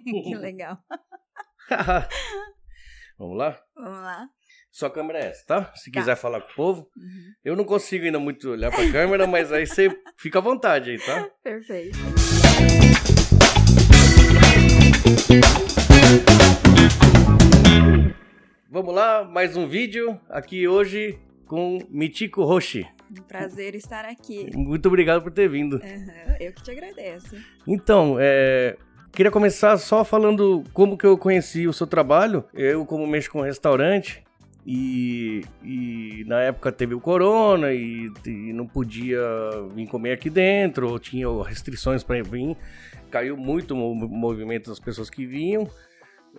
que legal. Vamos lá? Vamos lá. Sua câmera é essa, tá? Se Tá. quiser falar com o povo. Uhum. Eu não consigo ainda muito olhar pra câmera, mas aí você fica à vontade aí, tá? Perfeito. Vamos lá, mais um vídeo aqui hoje com Mitico Roshi. Um prazer estar aqui. Muito obrigado por ter vindo. Aham, Eu que te agradeço. Então, é, queria começar só falando como que eu conheci o seu trabalho. Eu, como mexo com restaurante, e, e na época teve o corona e, e não podia vir comer aqui dentro, ou tinha restrições para vir. Caiu muito o mo- movimento das pessoas que vinham.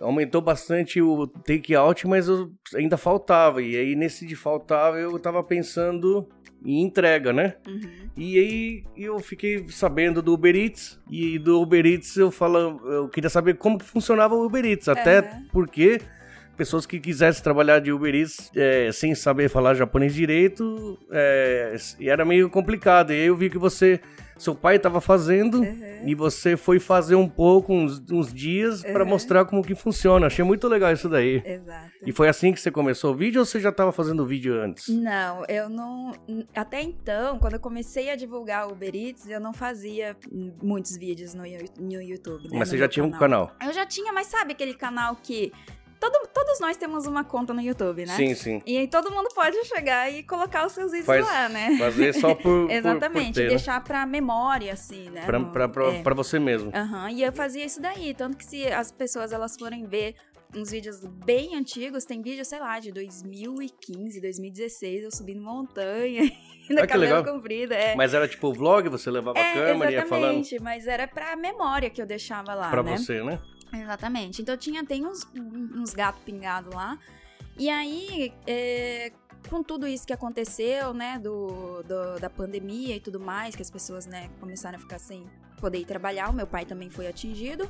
Aumentou bastante o take out, mas eu- ainda faltava. E aí, nesse de faltava, eu tava pensando em entrega, né? Uhum. E aí eu fiquei sabendo do Uber Eats e do Uber Eats eu falo, eu queria saber como funcionava o Uber Eats, até porque pessoas que quisessem trabalhar de Uber Eats é, sem saber falar japonês direito é, e era meio complicado. E aí eu vi que você, seu pai estava fazendo Uhum. e você foi fazer um pouco, uns, uns dias para Uhum. mostrar como que funciona. Achei muito legal isso daí. Exato. E foi assim que você começou o vídeo ou você já estava fazendo o vídeo antes? Não, eu não. Até então, quando eu comecei a divulgar o Uber Eats, eu não fazia muitos vídeos no, no YouTube. né, Mas no você já tinha um canal? Eu já tinha, mas sabe aquele canal que. Todo, todos nós temos uma conta no YouTube, né? Sim, sim. E aí todo mundo pode chegar e colocar os seus vídeos Faz- lá, né? Fazer só por, por- por Exatamente, ter, né? deixar pra memória, assim, né? Pra, No- pra, pra, é. pra você mesmo. Aham, e eu fazia isso daí. Tanto que se as pessoas elas forem ver uns vídeos bem antigos, tem vídeo, sei lá, de 2015, 2016, eu subindo montanha, na Ah, que cabelo legal. comprido. É, Mas era tipo vlog, você levava a é câmera e ia falando exatamente, mas era pra memória que eu deixava lá, pra né? você, né? Exatamente. Então tinha, tem uns, uns gatos pingados lá. E aí, é, com tudo isso que aconteceu, né, do, do- da pandemia e tudo mais, que as pessoas, né, começaram a ficar sem poder ir trabalhar, o meu pai também foi atingido.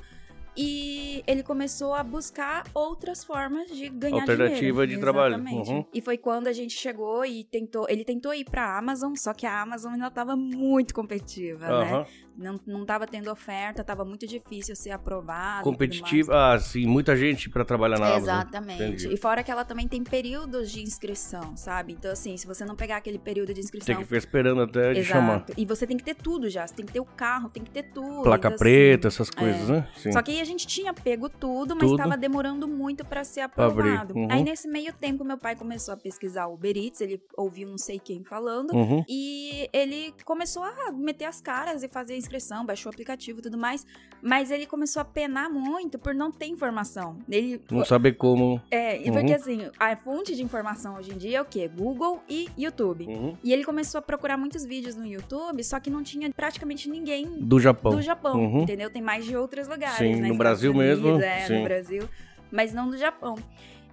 E ele começou a buscar outras formas de ganhar Alternativa dinheiro. de trabalho. Exatamente. Uhum. E foi quando a gente chegou e tentou. Ele tentou ir pra Amazon, só que a Amazon ainda estava muito competitiva, né? Aham. Não, não tava tendo oferta, tava muito difícil ser aprovado. tudo Competitivo. Ah, sim, muita gente pra trabalhar na mais. Amazon. Exatamente. E fora que ela também tem períodos de inscrição, sabe? Então, assim, se você não pegar aquele período de inscrição. Tem que ficar esperando até de chamar. E você tem que ter tudo já. Você tem que ter o carro, tem que ter tudo. Placa Então, assim, preta, essas coisas, é. né? Sim. Só que aí a gente tinha pego tudo, mas estava demorando muito para ser aprovado. Uhum. Aí nesse meio tempo meu pai começou a pesquisar Uber Eats, ele ouviu não sei quem falando. Uhum. E ele começou a meter as caras e fazer a inscrição, baixou o aplicativo e tudo mais. Mas ele começou a penar muito por não ter informação. Ele. Não saber como. É, e Uhum. porque assim, a fonte de informação hoje em dia é o quê? Google e YouTube. Uhum. E ele começou a procurar muitos vídeos no YouTube, só que não tinha praticamente ninguém Do Japão. do Japão, Uhum. entendeu? Tem mais de outros lugares, Sim, né? No Brasil Unidos, mesmo, É, sim. no Brasil, mas não do Japão.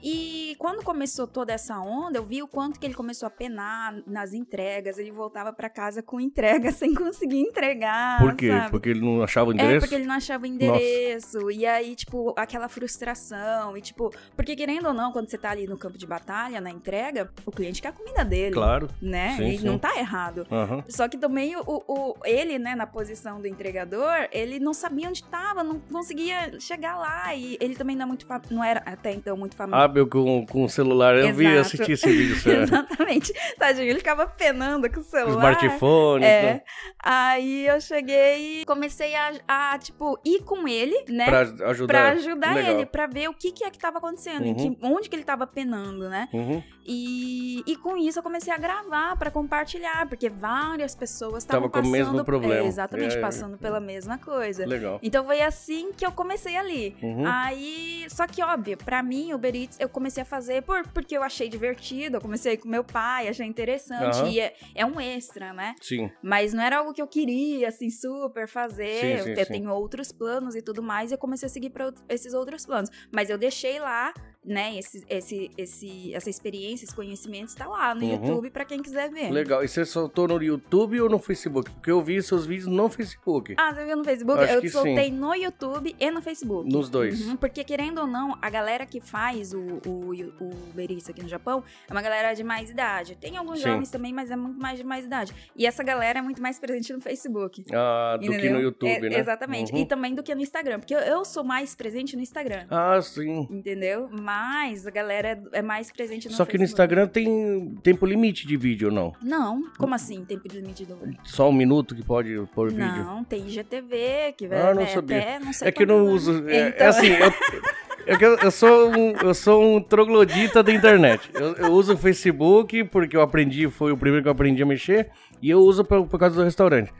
E quando começou toda essa onda, eu vi o quanto que ele começou a penar nas entregas. Ele voltava pra casa com entrega sem conseguir entregar. Por quê? sabe? Porque ele não achava o É, endereço? porque ele não achava o endereço. E aí, tipo, aquela frustração. E, tipo, porque querendo ou não, quando você tá ali no campo de batalha, na entrega, o cliente quer a comida dele. Claro. Né? Sim, e sim. não tá errado. Aham. Só que também o, o- ele, né, na posição do entregador, ele não sabia onde tava, não conseguia chegar lá. E ele também não, é muito não era até então muito familiar. Hábil com, com o celular. Eu vi, Exato. assisti esse vídeo. sério. Exatamente. Tadinho, ele ficava penando com o celular. smartphone. É. então, Aí eu cheguei e comecei a, a, tipo, ir com ele, né? Pra ajudar. Pra ajudar Legal. ele, pra ver o que, que é que tava acontecendo, Uhum. que- onde que ele tava penando, né? Uhum. E, e com isso eu comecei a gravar pra compartilhar, porque várias pessoas estavam Tava com o passando mesmo problema. É, exatamente, É, é. passando pela mesma coisa. Legal. Então foi assim que eu comecei ali. Uhum. Aí, só que óbvio, pra mim o Uber Eats eu comecei a fazer por, porque eu achei divertido, eu comecei com meu pai, achei interessante Aham. e é, é um extra, né? Sim. Mas não era algo que eu queria, assim, super fazer. Sim, eu sim, sim. tenho outros planos e tudo mais. E eu comecei a seguir para esses outros planos. Mas eu deixei lá né, esse, esse, esse, essa experiência, esse conhecimento está lá no Uhum. YouTube pra quem quiser ver. Legal. E você soltou no YouTube ou no Facebook? Porque eu vi seus vídeos no Facebook. Ah, você viu no Facebook? Acho eu soltei no YouTube e no Facebook. Nos dois. Uhum, porque, querendo ou não, a galera que faz o, o, o Uber Eats aqui no Japão é uma galera de mais idade. Tem alguns Sim. jovens também, mas é muito mais de mais idade. E essa galera é muito mais presente no Facebook. Ah, do que no YouTube, É, né? Exatamente. Uhum. E também do que no Instagram. Porque eu, eu sou mais presente no Instagram. Ah, sim. Entendeu? Mas a galera é, é mais presente no Só que no Facebook. Instagram tem tempo limite de vídeo não? Não. Como assim, tempo de limite do. Só um minuto que pode pôr vídeo? Não, tem IGTV, que vai Ah, não vai sabia. até não sei É que eu não uso. É, é Então- assim, eu, é eu, eu sou um, eu sou um troglodita da internet. Eu, eu uso o Facebook porque eu aprendi, foi o primeiro que eu aprendi a mexer, e eu uso por, por causa do restaurante.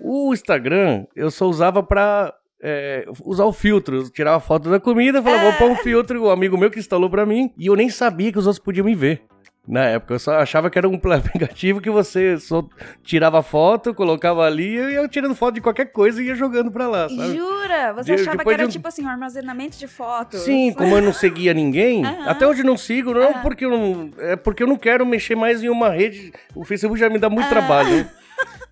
O Instagram, eu só usava pra é, usar o filtro. Eu tirava a foto da comida, falava, vou pôr um filtro, o amigo meu que instalou pra mim, e eu nem sabia que os outros podiam me ver. Na época, eu só achava que era um aplicativo que você só tirava foto, colocava ali, e eu ia tirando foto de qualquer coisa e ia jogando pra lá, sabe? Jura? Você De- achava que era um- tipo assim, um armazenamento de fotos? Sim, como eu não seguia ninguém, até hoje eu não sigo, não porque eu não. É porque eu não quero mexer mais em uma rede. O Facebook já me dá muito Ah. trabalho.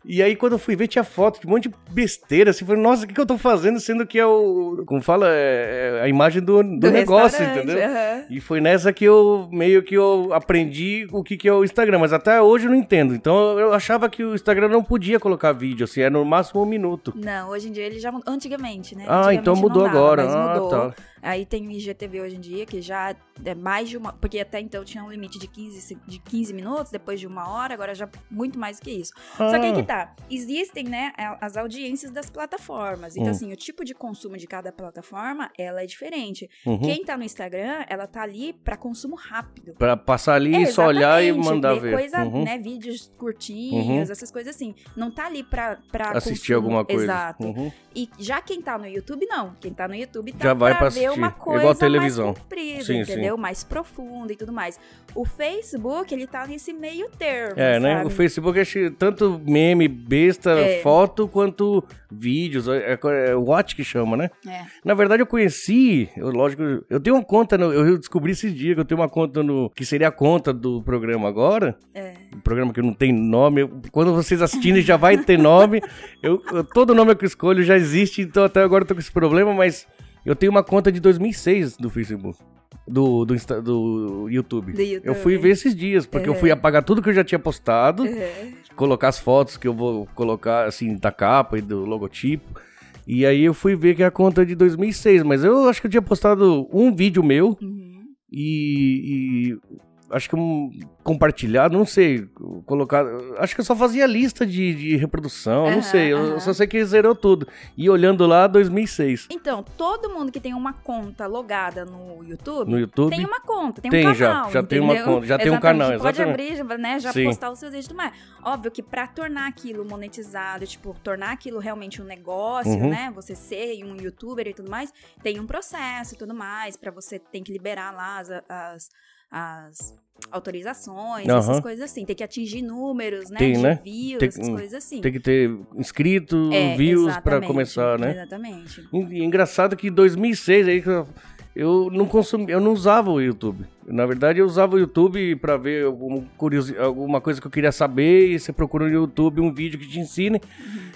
E aí, quando eu fui ver, tinha foto de um monte de besteira. Assim, falei, nossa, o que, que eu tô fazendo? Sendo que é o. Como fala, é é a imagem do, do, Do negócio, entendeu? aham. E foi nessa que eu meio que eu aprendi o que, que é o Instagram, mas até hoje eu não entendo. Então eu achava que o Instagram não podia colocar vídeo, assim, era no máximo um minuto. Não, hoje em dia ele já mudou. Antigamente, né? Ah, Antigamente então mudou dava, agora. Ah, mudou. tá. Aí tem o IGTV hoje em dia, que já é mais de uma. Porque até então tinha um limite de 15, se- de 15 minutos, depois de uma hora, agora já muito mais do que isso. Só que aí Ah. que tá. Existem, né, as audiências das plataformas. Então, Hum. assim, o tipo de consumo de cada plataforma, ela é diferente. Uhum. Quem tá no Instagram, ela tá ali pra consumo rápido. Pra passar ali, É, só olhar e mandar ver. Coisa, Uhum. né, vídeos curtinhos, essir coisas assim. Não tá ali pra, pra Assistir consumo. alguma coisa. Exato. Uhum. E já quem tá no YouTube, não. Quem tá no YouTube tá Já vai pra pra ver uma assistir. coisa Igual televisão. mais comprida, Sim, entendeu? Mais profunda e tudo mais. O Facebook, ele tá nesse meio termo, É, né? sabe? O Facebook é tanto meme, besta, É. foto, quanto vídeos. É, é, é Watch que chama, né? É. Na verdade, eu conheci, eu, lógico, eu tenho uma conta, no, eu descobri esses dias que eu tenho uma conta no. que seria a conta do programa agora. É. Um programa que não tem nome. eu- quando vocês assistirem já vai ter nome. Eu, eu- todo nome que eu escolho já existe, então até agora eu tô com esse problema, mas eu tenho uma conta de 2006 do Facebook. Do, do, Insta- do YouTube. Do YouTube. Eu fui ver esses dias, porque eu fui apagar tudo que eu já tinha postado, É. colocar as fotos que eu vou colocar, assim, da capa e do logotipo. E aí eu fui ver que é a conta é de 2006, mas eu acho que eu tinha postado um vídeo meu Uhum. e acho que um compartilhado, não sei, colocar, acho que eu só fazia lista de, de reprodução, não Aham, sei, eu aham. só sei que zerou tudo. E olhando lá, 2006, Então, todo mundo que tem uma conta logada no YouTube, no YouTube. tem uma conta, tem, Tem um já, canal. já tem uma conta, já tem um Exatamente, canal, Pode exatamente. abrir, já, né, já Sim. postar os seus vídeos e tudo mais. Óbvio que pra tornar aquilo monetizado, tipo, tornar aquilo realmente um negócio, Uhum. né? Você ser um youtuber e tudo mais, tem um processo e tudo mais, pra você tem que liberar lá as, as, as autorizações, Aham. essas coisas assim. Tem que atingir números, né? Tem, de né? views, Tem- essas coisas assim. Tem que ter inscrito, É, views exatamente, começar, né? Exatamente. E, engraçado que em 2006 aí eu não consumi, eu não usava o YouTube. Na verdade, eu usava o YouTube pra ver alguma, curiosi- alguma coisa que eu queria saber e você procura no YouTube um vídeo que te ensine.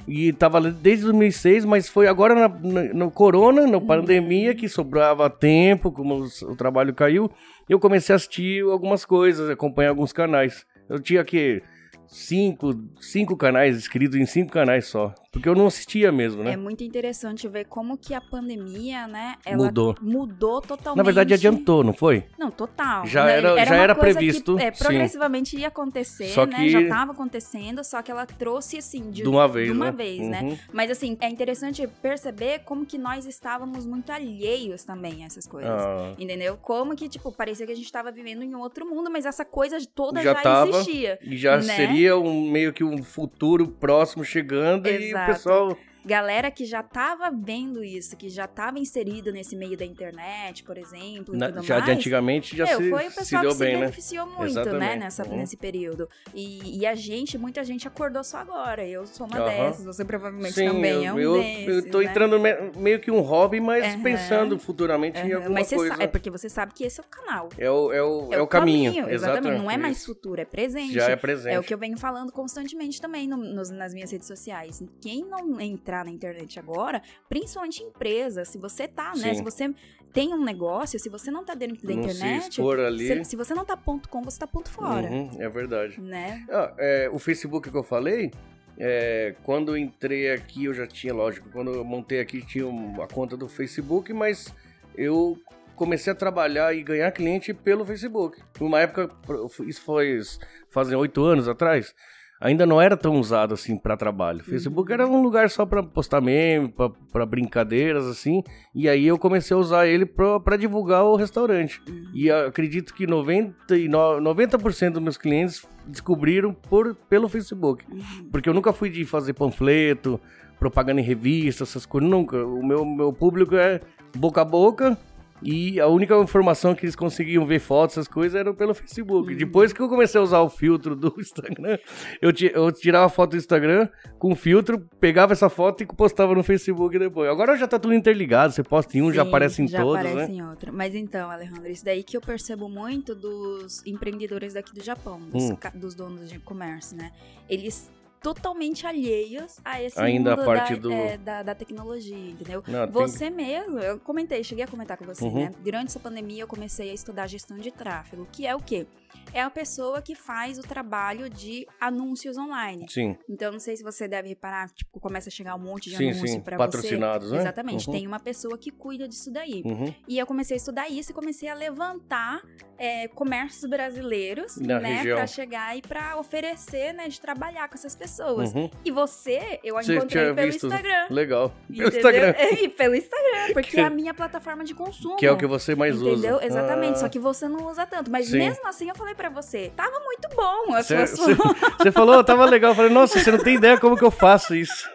E tava desde 2006, mas foi agora na- na- no corona, na pandemia, que sobrava tempo, como os- o trabalho caiu, eu comecei a assistir algumas coisas, acompanhar alguns canais. Eu tinha que cinco, cinco canais inscritos em cinco canais só, porque eu não assistia mesmo, né? É muito interessante ver como que a pandemia, né, ela Mudou. mudou totalmente. Na verdade, adiantou, não foi? Não, total. Já né? era- já uma era coisa previsto, Que, é, sim. progressivamente ia acontecer, Só né? que- Já estava acontecendo, só que ela trouxe assim de, De uma vez, de uma né? vez, Uhum. né? Mas assim, é interessante perceber como que nós estávamos muito alheios também a essas coisas. Ah, Entendeu? Como que, tipo, parecia que a gente estava vivendo em outro mundo, mas essa coisa toda Já já, tava. existia. e já Né? seria um meio que um futuro próximo chegando e o Exato. pessoal galera que já tava vendo isso, que já tava inserido nesse meio da internet, por exemplo, Na- já mais. de antigamente já Meu, se, foi o se pessoal deu que bem, se né? beneficiou muito, né, Exatamente. nessa, Uhum. nesse período. E, e a gente, muita gente acordou só agora. Eu sou uma Aham. dessas, você provavelmente Sim, também eu, é um eu, desses, eu tô né? entrando me- meio que um hobby, mas Aham. pensando futuramente em alguma Mas coisa. sabe, é porque você sabe que esse é o canal. É o, é o, é o caminho. Exatamente. Não é mais Isso. futuro, é presente. Já é presente. É o que eu venho falando constantemente também no- nos- nas minhas redes sociais. Quem não entrar na internet agora, principalmente empresa, se você tá, né? Sim. Se você tem um negócio, se você não tá dentro da Não se internet, expor ali. se, se você não tá ponto com, você tá ponto fora. Uhum, é verdade. Né? Ah, é, o Facebook que eu falei, é, quando entrei aqui, eu já tinha, lógico, quando eu montei aqui, tinha a conta do Facebook, mas eu comecei a trabalhar e ganhar cliente pelo Facebook. Uma época, isso foi fazem oito anos atrás, ainda não era tão usado assim para trabalho. O Facebook era um lugar só para postar meme, para brincadeiras assim, e aí eu comecei a usar ele para divulgar o restaurante. E eu acredito que 99, 90% dos meus clientes descobriram por, pelo Facebook. Porque eu nunca fui de fazer panfleto, propaganda em revista, essas coisas, nunca. O meu, meu público é boca a boca. E a única informação que eles conseguiam ver fotos, essas coisas, eram pelo Facebook. Depois que eu comecei a usar o filtro do Instagram, eu, eu tirava a foto do Instagram com filtro, pegava essa foto e postava no Facebook depois. Agora já tá tudo interligado, você posta em um, já Sim, aparece em já todos, aparece né? em outro. Mas então, Alejandro, isso daí que eu percebo muito dos empreendedores daqui do Japão, dos, Hum. dos donos de comércio, né? Eles totalmente alheios a esse Ainda a mundo parte da, do- é, da, da tecnologia, entendeu? Não, tem- Você mesmo, eu comentei, cheguei a comentar com você, Uhum. né? Durante essa pandemia eu comecei a estudar gestão de tráfego, que é o quê? É a pessoa que faz o trabalho de anúncios online. Sim, Então, não sei se você deve reparar, tipo, começa a chegar um monte de sim, anúncio sim. pra Patrocinados, você. né? Exatamente. Uhum. Tem uma pessoa que cuida disso daí. Uhum. E eu comecei a estudar isso e comecei a levantar é, comércios brasileiros, Na né. Pra chegar e pra oferecer, né, de trabalhar com essas pessoas. Uhum. E você, eu a Você encontrei pelo visto? Instagram. Legal. Pelo entendeu? Instagram. E pelo Instagram, porque Que- é a minha plataforma de consumo. Que é o que você mais usa. Entendeu? Exatamente. Ah. Só que você não usa tanto. Mas Sim. mesmo assim, eu falei pra você, tava muito bom você falou, tava legal. Eu falei, nossa, você não tem ideia como que eu faço isso.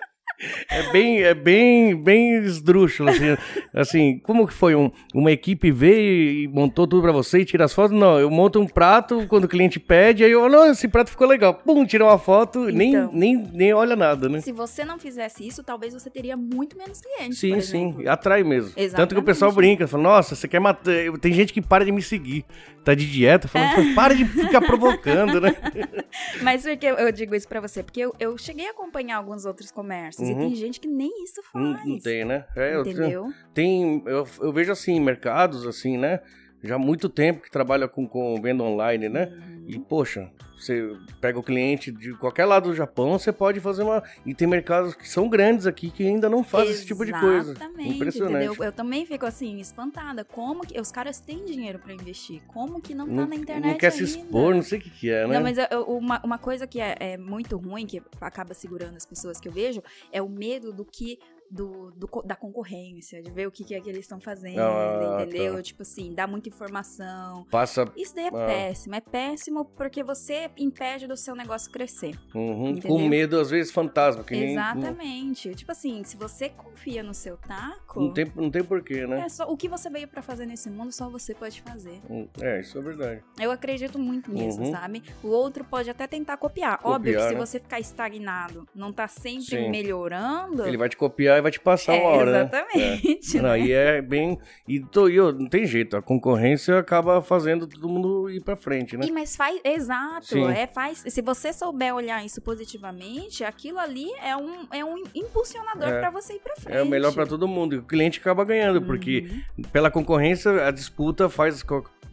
É bem, é bem, bem esdrúxulo, assim, assim, como que foi? Um, uma equipe veio e montou tudo pra você e tira as fotos? Não, eu monto um prato quando o cliente pede, aí eu, não, esse prato ficou legal. Pum, tira uma foto, nem, Então. nem, nem olha nada, né? Se você não fizesse isso, talvez você teria muito menos clientes. Sim, sim, atrai mesmo. Tanto que o Exatamente. pessoal brinca, fala, nossa, você quer matar. Tem gente que para de me seguir, tá de dieta, fala, para de ficar provocando, né? Mas por que eu digo isso pra você? Porque eu, eu cheguei a acompanhar alguns outros comércios Uhum. e tem gente que nem isso faz. não tem, né? É, eu Entendeu? Tem, eu, eu vejo assim, mercados assim, né? Já há muito tempo que trabalha com, com venda online, né? Uhum. E, poxa, você pega o cliente de qualquer lado do Japão, você pode fazer uma. E tem mercados que são grandes aqui que ainda não fazem esse tipo de coisa. Impressionante. entendeu? Eu também fico assim, espantada. Como que. Os caras têm dinheiro pra investir. Como que não tá Não, na internet? não quer se ainda? expor, não sei o que, que é, né? Não, mas eu- uma, uma coisa que é, é muito ruim, que acaba segurando as pessoas que eu vejo, é o medo do que. Do, do da concorrência, de ver o que, que é que eles estão fazendo, Ah, entendeu? tá. Tipo assim, dá muita informação. Passa. Isso daí é Ah. péssimo. É péssimo porque você impede do seu negócio crescer. uhum, com medo, às vezes, fantasma. Que nem, Exatamente. Tipo assim, se você confia no seu taco, Não, tem, não tem porquê, né? é só, o que você veio pra fazer nesse mundo, só você pode fazer. É, isso é verdade. Eu acredito muito nisso, Uhum. sabe? O outro pode até tentar copiar. Copiar, Óbvio que se né? você ficar estagnado, não tá sempre Sim. melhorando. Ele vai te copiar e vai te passar é, uma hora, né? exatamente. Não, né? aí é bem. E, tô, e eu- não tem jeito, a concorrência acaba fazendo todo mundo ir pra frente, né? E, mas faz, exato, Sim. é, faz, se você souber olhar isso positivamente, aquilo ali é um, é um impulsionador É. pra você ir pra frente. É o melhor pra todo mundo. E o cliente acaba ganhando, porque Uhum. pela concorrência, a disputa faz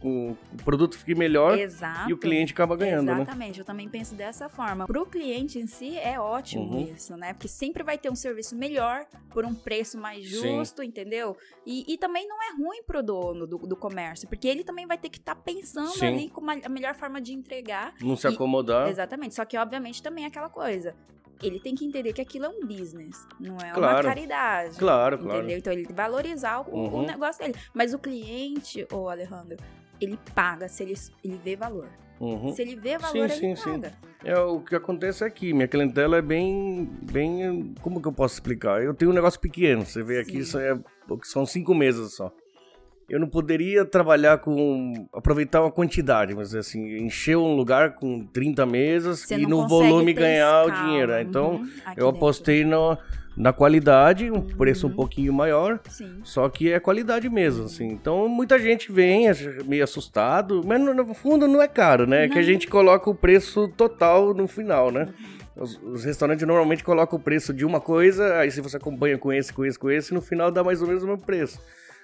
o produto fique melhor Exato. e o cliente acaba ganhando, né? Exatamente, eu também penso dessa forma. Pro cliente em si é ótimo Uhum. isso, né? Porque sempre vai ter um serviço melhor por um preço mais Sim. justo, entendeu? E, e também não é ruim pro dono do, do comércio, porque ele também vai ter que estar pensando Sim. ali com uma- a melhor forma de entregar. Não se E- acomodar. Exatamente. Só que, obviamente, também é aquela coisa. Ele tem que entender que aquilo é um business, não é uma Claro. caridade. Claro, claro. Entendeu? Então ele tem que valorizar o, o Uhum. negócio dele. Mas o cliente, ô Alejandro, ele paga se ele, ele vê valor. Uhum. Se ele vê valor, Sim, ele sim, sim. paga. É o que acontece aqui. Minha clientela é bem, bem. Como que eu posso explicar? Eu tenho um negócio pequeno. Você vê aqui, Sim. isso é, são cinco mesas só. Eu não poderia trabalhar com. aproveitar uma quantidade, mas assim, encher um lugar com 30 mesas Você e não no volume ganhar escala. o dinheiro. Então, Uhum, eu apostei na, na qualidade, um preço um Uhum. pouquinho maior. Sim. Só que é qualidade mesmo, assim. Então, muita gente vem meio assustado, mas no, no fundo não é caro, né? É que a Não. gente coloca o preço total no final, né? Os, os restaurantes normalmente colocam o preço de uma coisa, aí se você acompanha com esse, com esse, com esse, no final dá mais ou menos o mesmo preço.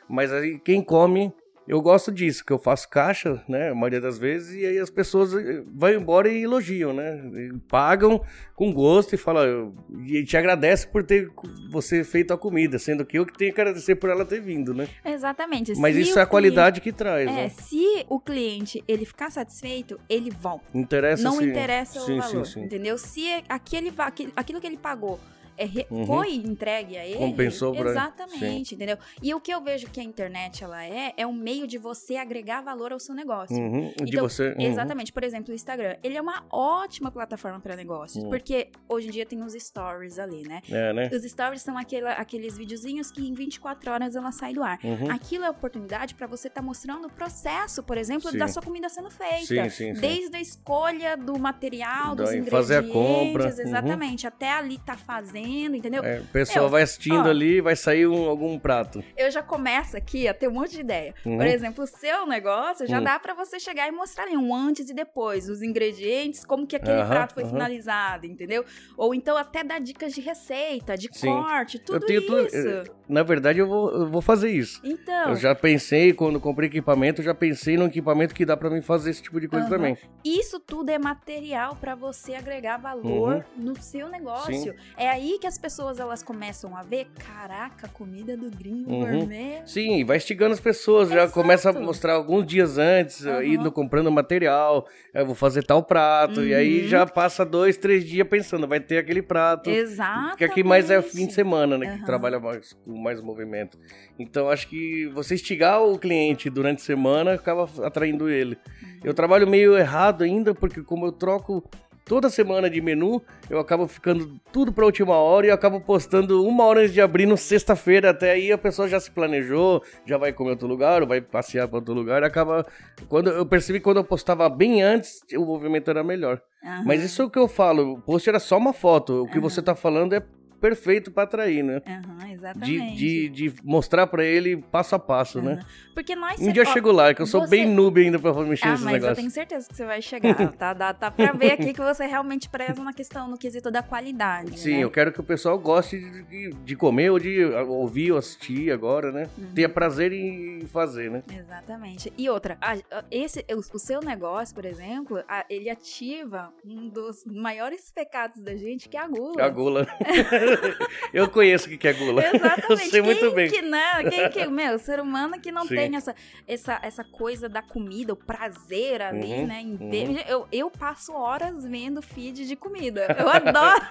Mas aí quem come, eu gosto disso, que eu faço caixa, né? A maioria das vezes, e aí as pessoas eh, vão embora e elogiam, né? Pagam com gosto e falam, e te agradece por ter você feito a comida, sendo que eu que tenho que agradecer por ela ter vindo, né? Exatamente. Mas Se isso é a qualidade que traz, cliente- É, né? se o cliente ele ficar satisfeito, ele volta. Interessa não sim. interessa sim, o valor, Sim, entendeu? Se aquele- aquilo que ele pagou é Uhum. foi entregue a ele, Compensou pra exatamente, entendeu? E o que eu vejo que a internet ela é é um meio de você agregar valor ao seu negócio. Uhum, De Então, você. uhum. Exatamente. Por exemplo, o Instagram. Ele é uma ótima plataforma para negócios. Uhum. Porque hoje em dia tem os stories ali, né? É, né? Os stories são aquela- aqueles videozinhos que em 24 horas ela sai do ar. Uhum. Aquilo é oportunidade para você estar mostrando o processo, por exemplo, Sim. da sua comida sendo feita. Sim, sim, sim. Desde a escolha do material, dos Daí ingredientes, fazer a compra, uhum. exatamente, até ali tá fazendo, entendeu? É, o pessoal Meu, vai assistindo ó. ali e vai sair um- algum prato. Eu já começo aqui a ter um monte de ideia. Uhum. Por exemplo, o seu negócio já Uhum. dá pra você chegar e mostrar ali um antes e depois, os ingredientes, como que aquele Aham, prato foi finalizado, entendeu? Ou então até dar dicas de receita, de Sim. corte, tudo eu tenho isso. eh, Na verdade, eu vou, eu vou fazer isso. Então, Eu já pensei, quando comprei equipamento, eu já pensei no equipamento que dá pra mim fazer esse tipo de coisa também. isso tudo é material pra você agregar valor no seu negócio. É aí que as pessoas elas começam a ver, caraca, a comida do gringo Uhum. gourmet. Sim, vai instigando as pessoas, já começa a mostrar alguns dias antes, Aham. indo comprando material, eu vou fazer tal prato, e aí Uhum. já passa dois, três dias pensando, vai ter aquele prato. Exato. Porque aqui mais é fim de semana, né? Que trabalha mais, com mais movimento. Então acho que você instigar o cliente durante a semana acaba atraindo ele. Uhum. Eu trabalho meio errado ainda, porque como eu troco toda semana de menu, eu acabo ficando tudo pra última hora e eu acabo postando uma hora antes de abrir no sexta-feira. Até aí a pessoa já se planejou, já vai comer outro lugar, ou vai passear pra outro lugar. Acaba. Quando eu percebi que quando eu postava bem antes, o movimento era melhor. Aham. Mas isso é o que eu falo. O post era só uma foto. O que Aham. você tá falando é perfeito pra atrair, né? De, exatamente. de, de mostrar pra ele passo a passo, né? Aham. Porque nós Um dia eu chego lá, que eu sou você- bem noob ainda pra mexer Ah, nesses mas eu negócios. tenho certeza que você vai chegar. tá, dá, tá pra ver aqui que você realmente preza na questão, no quesito da qualidade. Sim, né? eu quero que o pessoal goste de, de- de comer ou de ouvir ou assistir agora, né? Uhum. Tenha prazer em fazer, né? Exatamente. E outra, a- a- esse, o, o seu negócio, por exemplo, a- ele ativa um dos maiores pecados da gente, que é a gula. A gula. eu conheço o que é gula. Exatamente. Eu sei muito Quem bem. Que não, quem que, meu, ser humano que não Sim. tem essa, essa, essa coisa da comida, o prazer ali, Uhum, né? Em uhum. Eu, eu passo horas vendo feed de comida. Eu adoro,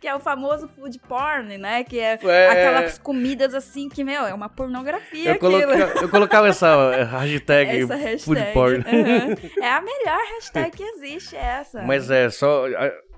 que é o famoso food porn, né? Que é, É. aquelas comidas assim que, meu, é uma pornografia Eu, aquilo. coloca- eu colocava essa eh, hashtag, Essa hashtag. food porn. uhum. É a melhor hashtag que existe, essa. Mas é só.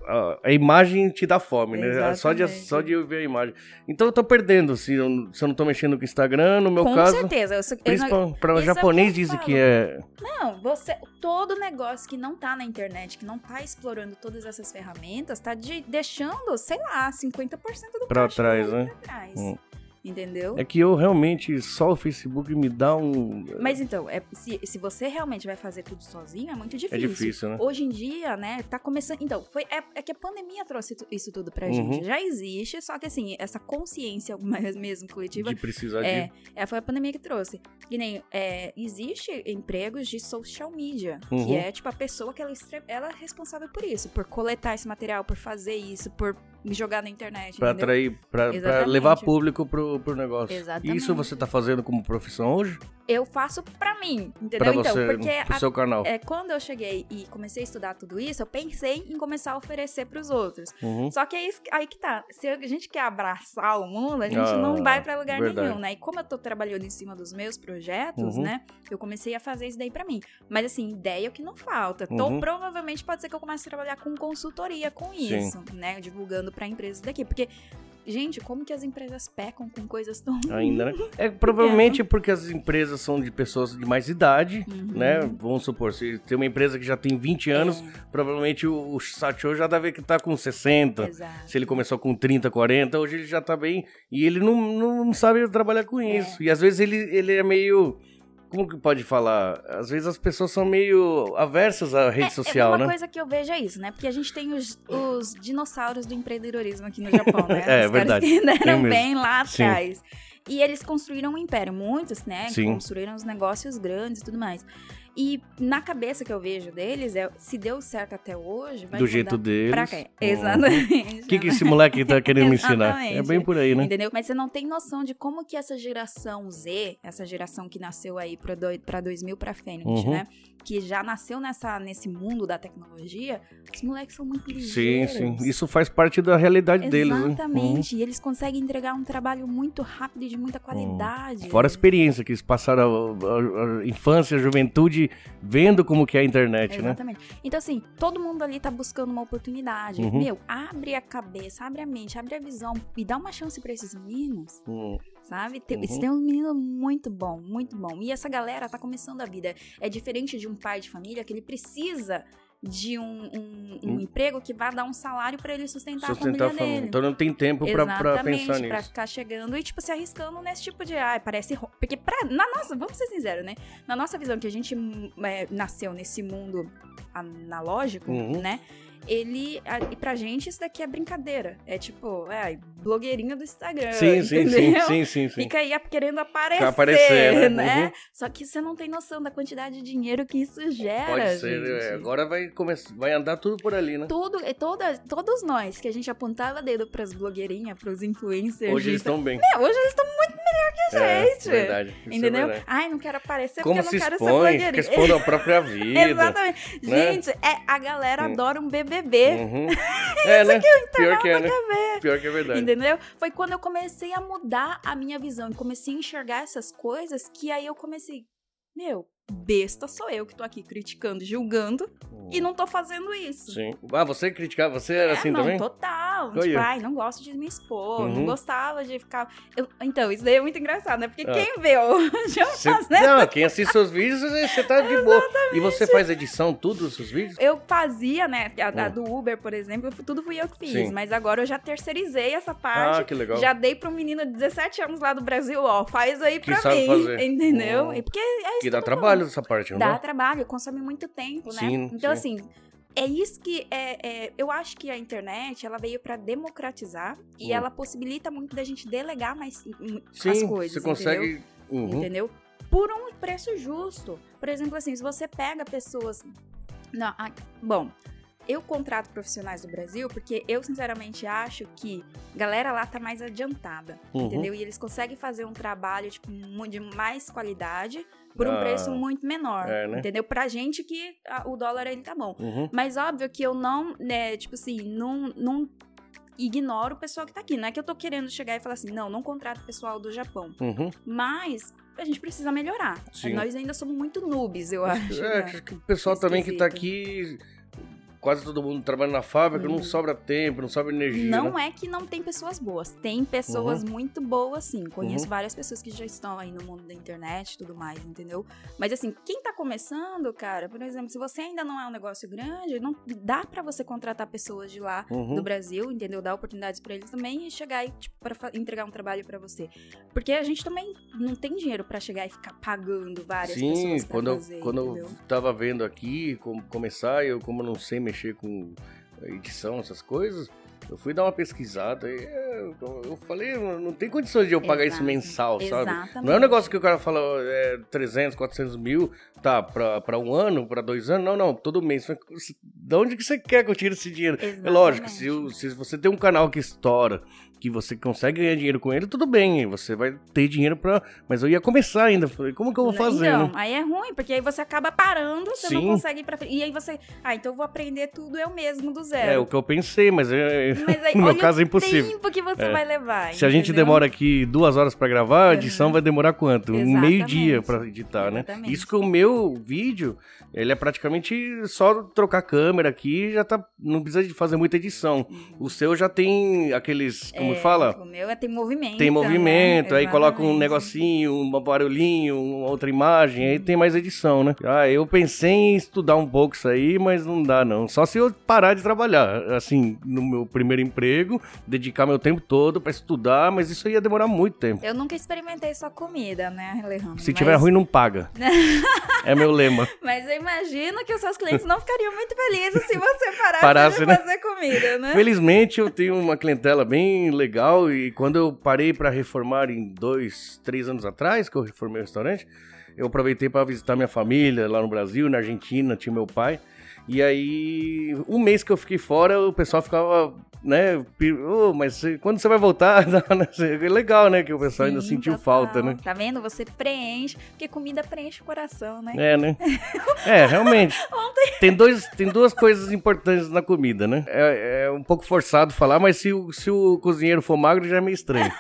A, a- imagem te dá fome, né? Só de, só de eu ver a imagem. Então eu tô perdendo se eu, se eu não tô mexendo com o Instagram, no meu Com caso. certeza. Eu, Principalmente para o é japonês dizem que é. Não, você. Todo negócio que não tá na internet, que não tá explorando todas essas ferramentas, tá de- deixando, sei lá, 50% do Pra trás, né? pra trás. Hum. Entendeu? É que eu realmente, só o Facebook me dá um. Mas então, é, se, se você realmente vai fazer tudo sozinho, é muito É difícil. difícil, né? Hoje em dia, né, tá começando. Então, foi, é, é que a pandemia trouxe isso tudo pra Uhum. gente. Já existe, só que assim, essa consciência mesmo coletiva De precisar É, de. é, foi a pandemia que trouxe. Que nem, é, existe empregos de social media, Uhum. que é, tipo, a pessoa que ela, é ela é responsável por isso, por coletar esse material, por fazer isso, por me jogar na internet, Pra entendeu? atrair, pra, pra levar público pro, pro negócio. Exatamente. Isso você tá fazendo como profissão hoje? Eu faço pra mim, entendeu? Pra então, você, porque pro a- seu canal. é, quando eu cheguei e comecei a estudar tudo isso, eu pensei em começar a oferecer pros outros. Uhum. Só que isso, aí que tá. Se a gente quer abraçar o mundo, a gente Ah, não vai pra lugar verdade. nenhum, né? E como eu tô trabalhando em cima dos meus projetos, Uhum. né? Eu comecei a fazer isso daí pra mim. Mas assim, ideia é o que não falta. Então, Uhum. provavelmente pode ser que eu comece a trabalhar com consultoria com Sim. isso, né? Divulgando pra empresas daqui. Porque, gente, como que as empresas pecam com coisas tão. Ainda, né? É provavelmente porque as empresas são de pessoas de mais idade, Uhum. né? Vamos supor, se tem uma empresa que já tem 20 anos, provavelmente o, o Satchel já deve que tá com 60. Exato. Se ele começou com 30, 40, hoje ele já tá bem. E ele não, não, não sabe trabalhar com isso. E às vezes ele, ele é meio. Como que pode falar? Às vezes as pessoas são meio aversas à rede social, é uma né? coisa que eu vejo é isso, né? Porque a gente tem os, os dinossauros do empreendedorismo aqui no Japão, né? É, os verdade. caras que mesmo. bem lá Sim. atrás. E eles construíram um império, muitos, né? Sim. Construíram os negócios grandes e tudo mais. E na cabeça que eu vejo deles, é se deu certo até hoje, vai Do jeito deles. pra quê? Uhum. Exatamente. O que, que esse moleque tá querendo me ensinar? É Exatamente. bem por aí, né? Entendeu? Mas você não tem noção de como que essa geração Z, essa geração que nasceu aí pra, do, pra 2000 pra frente, Uhum. né? Que já nasceu nessa, nesse mundo da tecnologia, os moleques são muito Sim, ligeiros. sim. Isso faz parte da realidade deles, né? Exatamente. E eles conseguem entregar um trabalho muito rápido e de muita qualidade. Uhum. Fora a experiência que eles passaram a, a- a infância, a juventude, vendo como que é a internet, né? Exatamente. Então, assim, todo mundo ali tá buscando uma oportunidade. Uhum. Meu, abre a cabeça, abre a mente, abre a visão e dá uma chance pra esses meninos. Hum, Sabe? Tem, Uhum. Têm um menino muito bom, muito bom. E essa galera tá começando a vida. É diferente de um pai de família que ele precisa de um, um- um Hum. emprego que vai dar um salário pra ele sustentar, sustentar a a família família. dele. Então não tem tempo Exatamente, pensar pra nisso. ficar chegando e, tipo, se arriscando nesse tipo de. Ai, parece. Porque, pra, na nossa, vamos ser sinceros, né? Na nossa visão, que a gente hum, é, nasceu nesse mundo analógico, Uhum. né? Ele. E pra gente, isso daqui é brincadeira. É tipo, é, blogueirinha do Instagram. Sim, sim, sim, sim, sim, sim. Fica aí querendo aparecer, aparecer, né? né? Uhum. Só que você não tem noção da quantidade de dinheiro que isso gera. Pode ser, é, agora vai começar, vai andar tudo por ali, né? Tudo, e toda, todos nós que a gente apontava dedo pras blogueirinhas, pros influencers. Hoje eles estão bem. É, hoje eles estão muito melhor que a É, gente. verdade. isso é Entendeu? verdade. Ai, não quero aparecer Como porque se eu não quero ser expõe, blogueirinha. fica expondo a própria vida. Exatamente. né? Gente, é, a galera Hum. adora um BBB. Uhum. É, né? Pior que é, né? Pior que é verdade. Entendeu? Foi quando eu comecei a mudar a minha visão e comecei a enxergar essas coisas que aí eu comecei, meu, besta sou eu que tô aqui criticando, julgando e não tô fazendo isso. Sim. Ah, você criticava, você era É, assim não, também? total. Olha. Tipo, ai, não gosto de me expor, Uhum. não gostava de ficar. Eu- Então, isso daí é muito engraçado, né? Porque Ah. quem vê hoje eu Você- fazendo Não, quem assiste seus vídeos, você tá de boa. E você faz edição, tudo seus vídeos? Eu fazia, né? A, a Hum. do Uber, por exemplo, tudo fui eu que fiz. Sim. Mas agora eu já terceirizei essa parte. Ah, que legal. Já dei pra um menino de 17 anos lá do Brasil, ó, faz aí Que pra mim. fazer. Entendeu? Hum. E porque é isso Que dá todo trabalho essa parte, não Dá trabalho, consome muito tempo, né? Sim, então, sim. assim, é isso que é, é- eu acho que a internet ela veio pra democratizar e Hum. ela possibilita muito da gente delegar mais Sim, as coisas. você entendeu? consegue... Uhum. entendeu? Por um preço justo. Por exemplo, assim, se você pega pessoas. Não, bom, eu contrato profissionais do Brasil porque eu sinceramente acho que a galera lá tá mais adiantada, Uhum. entendeu? E eles conseguem fazer um trabalho tipo de mais qualidade por um Ah, preço muito menor, é, né? entendeu? Pra gente que ah, o dólar ele tá bom. Uhum. Mas óbvio que eu não, né, tipo assim, não, não ignoro o pessoal que tá aqui. Não é que eu tô querendo chegar e falar assim, não, não contrato pessoal do Japão. Uhum. Mas a gente precisa melhorar. Sim. Nós ainda somos muito noobs, eu acho. É, né? acho que o pessoal também que tá aqui, quase todo mundo trabalha na fábrica, não Uhum. sobra tempo, não sobra energia. Não né? é que não tem pessoas boas. Tem pessoas muito boas, sim. Conheço Uhum. várias pessoas que já estão aí no mundo da internet e tudo mais, entendeu? Mas assim, quem tá começando, cara, por exemplo, se você ainda não é um negócio grande, não dá pra você contratar pessoas de lá Uhum. do Brasil, entendeu? Dar oportunidades pra eles também e chegar e, tipo, pra fa- entregar um trabalho pra você. Porque a gente também não tem dinheiro pra chegar e ficar pagando várias Sim, pessoas pra quando, fazer, eu, quando entendeu? eu tava vendo aqui como começar, eu como não sei mexer com edição, essas coisas, eu fui dar uma pesquisada e é, eu, falei, não tem condições de eu pagar isso Exato. mensal, sabe? Exatamente. Não é um negócio que o cara fala é, 300, 400 mil, tá, pra, pra um ano, pra dois anos, não, não, todo mês. De onde que você quer que eu tire esse dinheiro? É lógico, se, se você tem um canal que estoura que você consegue ganhar dinheiro com ele, tudo bem, você vai ter dinheiro pra. Mas eu ia começar ainda. Falei, como que eu vou fazer? Né? aí é ruim, porque aí você acaba parando, você Sim. não consegue ir pra frente. E aí você, ah, então eu vou aprender tudo eu mesmo do zero. É o que eu pensei, mas, é- Mas aí, no meu caso é impossível. tempo que você É. vai levar. Se a gente demora aqui duas horas pra gravar, a edição vai demorar quanto? Um Exatamente. meio-dia pra editar, né? Exatamente. Isso que o meu vídeo, ele é praticamente só trocar câmera aqui, já tá. Não precisa de fazer muita edição. O seu já tem aqueles. Como É, fala? O meu é, tem movimento. Tem movimento, né? aí coloca um negocinho, um barulhinho, uma outra imagem, aí tem mais edição, né? Ah, eu pensei em estudar um pouco isso aí, mas não dá não. Só se eu parar de trabalhar, assim, no meu primeiro emprego, dedicar meu tempo todo pra estudar, mas isso ia demorar muito tempo. Eu nunca experimentei só comida, né, Alejandro? Se Mas- tiver ruim, não paga. é meu lema. Mas eu imagino que os seus clientes não ficariam muito felizes se você parasse, Parasse, de né? fazer comida, né? Felizmente eu tenho uma clientela bem legal e quando eu parei pra reformar em dois, três anos atrás, que eu reformei o restaurante, eu aproveitei pra visitar minha família lá no Brasil, na Argentina, tinha meu pai. E aí, um mês que eu fiquei fora, o pessoal ficava, né, "Ô, mas quando você vai voltar? Né, É legal, né, que o pessoal ainda Sim, sentiu total. falta, né? Tá vendo? Você preenche, porque comida preenche o coração, né? É, né? É, realmente. Tem, dois, tem duas coisas importantes na comida, né? É, é um pouco forçado falar, mas se o, se o cozinheiro for magro, já é meio estranho.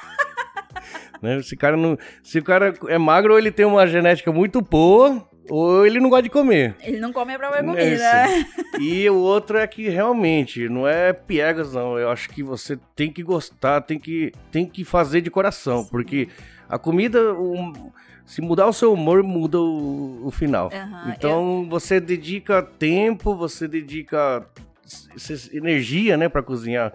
né? Se, o cara não, se o cara é magro, ele tem uma genética muito boa, ou ele não gosta de comer. Ele não come a própria É, comida. sim. E o outro é que realmente não é piegas, não. Eu acho que você tem que gostar, tem que, tem que fazer de coração, porque a comida. um, se mudar o seu humor, muda o, o final. Aham, então você dedica tempo, você dedica energia, né, para cozinhar.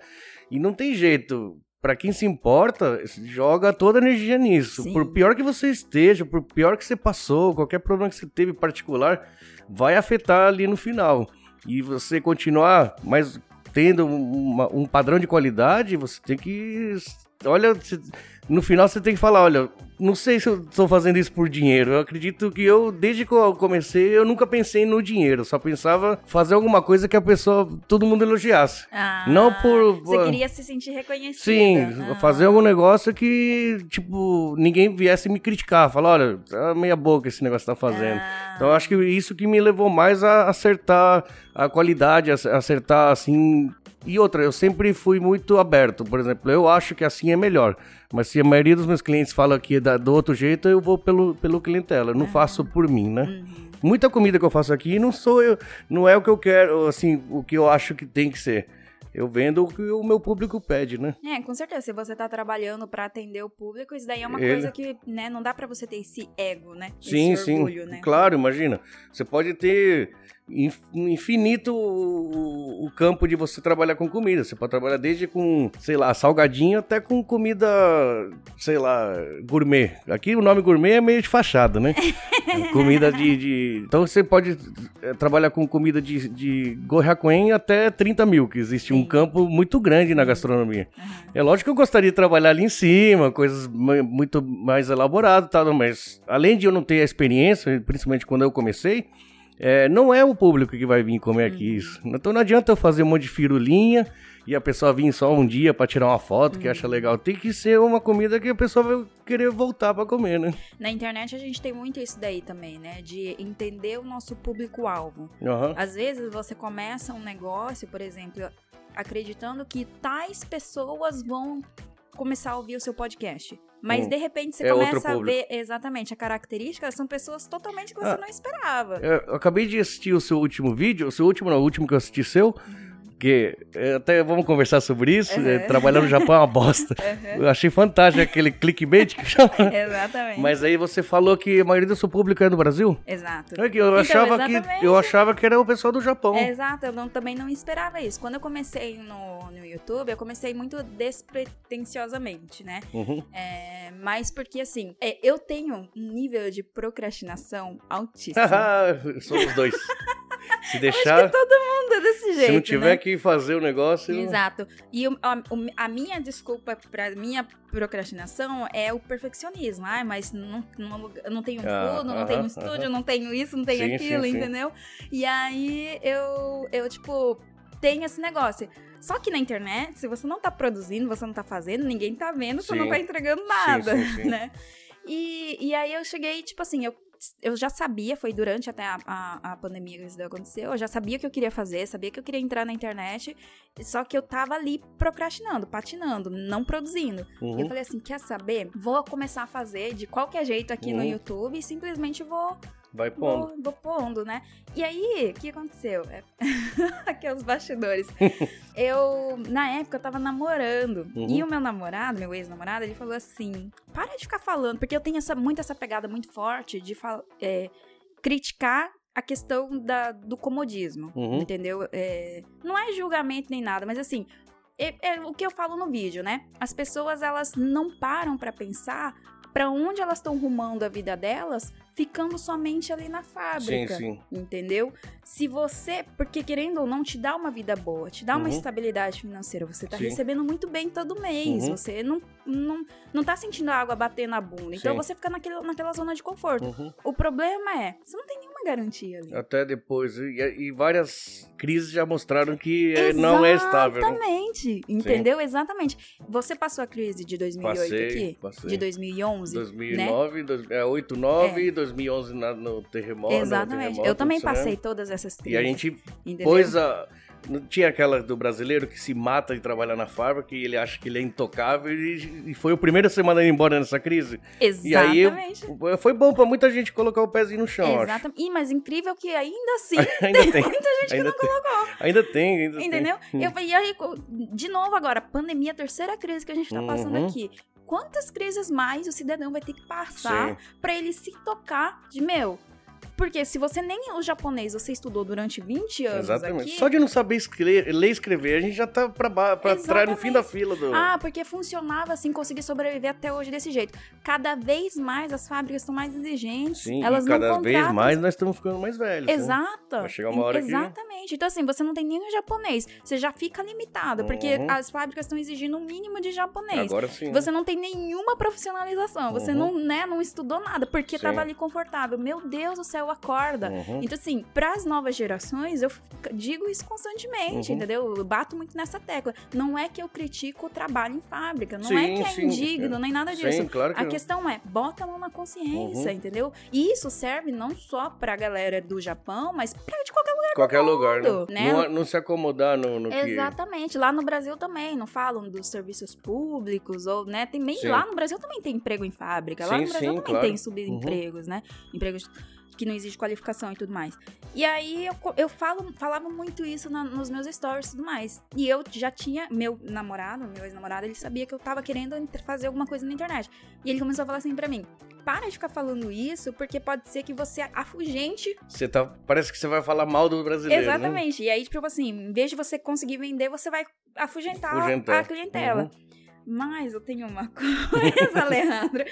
E não tem jeito. Pra quem se importa, joga toda a energia nisso. Sim. Por pior que você esteja, por pior que você passou, qualquer problema que você teve particular, vai afetar ali no final. E você continuar, mas tendo uma- um padrão de qualidade, você tem que. Olha, no final você tem que falar: olha, não sei se eu estou fazendo isso por dinheiro. Eu acredito que eu, desde que eu comecei, eu nunca pensei no dinheiro. Só pensava fazer alguma coisa que a pessoa, todo mundo elogiasse. Ah, Não por- Você queria se sentir reconhecida. Sim, Ah. fazer algum negócio que, tipo, ninguém viesse me criticar. Falar, olha, tá meia boca esse negócio que tá fazendo. Ah. Então, eu acho que isso que me levou mais a acertar a qualidade, a acertar, assim... E outra, eu sempre fui muito aberto. Por exemplo, eu acho que assim é melhor. Mas se a maioria dos meus clientes fala que é da- do outro jeito, eu vou pelo, pelo clientela. Eu não faço por mim, né? Uhum. Muita comida que eu faço aqui não sou eu, não é o que eu quero, assim, o que eu acho que tem que ser. Eu vendo o que o meu público pede, né? É, com certeza. Se você tá trabalhando pra atender o público, isso daí é uma Ele- coisa que, né, não dá pra você ter esse ego, né? Sim, esse sim. orgulho, né? Claro, imagina. Você pode ter infinito o, campo de você trabalhar com comida. Você pode trabalhar desde com, sei lá, salgadinho até com comida, sei lá, gourmet. Aqui o nome gourmet é meio de fachada, né? comida de, de- Então você pode eh, trabalhar com comida de, de Goiacoen até 30 mil, que existe um Sim. campo muito grande na gastronomia. É lógico que eu gostaria de trabalhar ali em cima, coisas muito mais elaboradas, tá? mas além de eu não ter a experiência, principalmente quando eu comecei, é, não é o público que vai vir comer aqui isso. Então não adianta eu fazer um monte de firulinha e a pessoa vir só um dia pra tirar uma foto que acha legal. Tem que ser uma comida que a pessoa vai querer voltar pra comer, né? Na internet a gente tem muito isso daí também, né? De entender o nosso público-alvo. Aham. Às vezes você começa um negócio, por exemplo, acreditando que tais pessoas vão começar a ouvir o seu podcast. Mas Hum. de repente você É começa a ver exatamente a característica, são pessoas totalmente que você Ah. não esperava. É, Eu acabei de assistir o seu último vídeo, o seu último, não, o último que eu assisti seu, que é, até vamos conversar sobre isso. Uhum. é, trabalhar no Japão é uma bosta. Eu achei fantástico aquele clickbait que chama. Exatamente. Mas aí você falou que a maioria do seu público é do Brasil? Exato. É que eu Então, achava que eu achava que era o pessoal do Japão. É, exato, eu não- também não esperava isso. Quando eu comecei no YouTube, eu comecei muito despretensiosamente, né? Uhum. É, mas porque, assim, é, eu tenho um nível de procrastinação altíssimo. Somos os dois. Se deixar, Todo mundo é desse jeito, se não tiver né? que fazer o negócio, Exato. E o- a, a minha desculpa pra minha procrastinação é o perfeccionismo. Ai, mas não, não, não tenho Ah, fundo, não tenho estúdio, aham. não tenho isso, não tenho Sim, aquilo, sim, sim. entendeu? E aí eu, eu, tipo, tenho esse negócio. Só que na internet, se você não tá produzindo, você não tá fazendo, ninguém tá vendo, você não Sim. tá entregando nada, sim, sim. né? E, e aí eu cheguei, tipo assim, eu, eu já sabia, foi durante até a, a, a pandemia que isso aconteceu, eu já sabia o que eu queria fazer, sabia que eu queria entrar na internet, só que eu tava ali procrastinando, patinando, não produzindo. E eu Uhum. falei assim, quer saber? Vou começar a fazer de qualquer jeito aqui no Uhum. YouTube e simplesmente vou Vai pondo. Vou, vou pondo, né? E aí, o que aconteceu? É... Aqui os bastidores. eu, na época, eu tava namorando. Uhum. E o meu namorado, meu ex-namorado, ele falou assim: para de ficar falando, porque eu tenho essa, muito essa pegada muito forte de é, criticar a questão da, do comodismo. Uhum. Entendeu? É, não é julgamento nem nada, mas assim. É, é o que eu falo no vídeo, né? As pessoas elas não param pra pensar pra onde elas estão rumando a vida delas, ficando somente ali na Sim, fábrica. sim. Entendeu? Se você, porque querendo ou não, te dá uma vida boa, te dá uma Uhum. estabilidade financeira, você tá Sim. recebendo muito bem todo mês, Uhum. você não, não, não tá sentindo a água bater na bunda, então Sim. você fica naquele, naquela zona de conforto. Uhum. O problema é, você não tem nenhuma garantia ali. Até depois. E, e várias crises já mostraram que é, não é estável. né? Exatamente. Entendeu? Exatamente. Você passou a crise de 2008 Passei, aqui? passei. De 2011? 2009, dois, é, 8, 9, 2011 na, no terremoto. no Exatamente. terremoto Eu também passei todas essas crises. E a gente entendeu? pôs a. Não tinha aquela do brasileiro que se mata e trabalha na fábrica e ele acha que ele é intocável e, e foi o primeiro a ser mandado embora nessa crise. E aí Exatamente. foi bom pra muita gente colocar o pezinho no chão. Exatamente. Ih, mas incrível que ainda assim, ainda tem. muita gente ainda que não tem. colocou. Ainda tem, ainda tem. Entendeu? Eu, e aí, de novo agora, pandemia, terceira crise que a gente tá passando Uhum. aqui. Quantas crises mais o cidadão vai ter que passar pra ele se tocar de, meu... Porque se você nem o japonês você estudou durante 20 anos Exatamente. aqui... Só de não saber escre- ler e escrever, a gente já tá pra, pra trás no fim da fila do. Ah, porque funcionava assim, consegui sobreviver até hoje desse jeito. Cada vez mais as fábricas estão mais exigentes. Sim, elas e não cada vez contratam mais nós estamos ficando mais velhos. né? Exato. Vai chegar uma hora que- Exatamente. Então, assim, você não tem nenhum japonês. Você já fica limitado, porque Uhum. as fábricas estão exigindo um mínimo de japonês. Agora sim. Você não tem nenhuma profissionalização. Você Uhum. não, né, não estudou nada, porque Sim. tava ali confortável. Meu Deus do céu, acorda. Uhum. Então, assim, para as novas gerações, eu digo isso constantemente, Uhum. entendeu? Eu bato muito nessa tecla. Não é que eu critico o trabalho em fábrica, não Sim, é que é sim, indigno, nem nada disso. Sim, claro que A não. questão é, bota a mão na consciência, Uhum. entendeu? E isso serve não só pra galera do Japão, mas pra de qualquer lugar. Qualquer lugar, né? mundo, né? Não, não se acomodar no, no que. Exatamente. Lá no Brasil também, não falam dos serviços públicos, ou, né? Tem lá no Brasil também tem emprego em fábrica. lá no Brasil também claro. Uhum. tem subempregos, né? Empregos que não exige qualificação e tudo mais. E aí eu, eu falo, falava muito isso na- nos meus stories e tudo mais. E eu já tinha, meu namorado, meu ex-namorado, ele sabia que eu tava querendo fazer alguma coisa na internet. E ele começou a falar assim pra mim: para de ficar falando isso, porque pode ser que você afugente Você tá. Parece que você vai falar mal do brasileiro. Né? Exatamente. E aí, tipo assim, em vez de você conseguir vender, você vai afugentar Afugentar. a clientela. Uhum. Mas eu tenho uma coisa, Alejandra,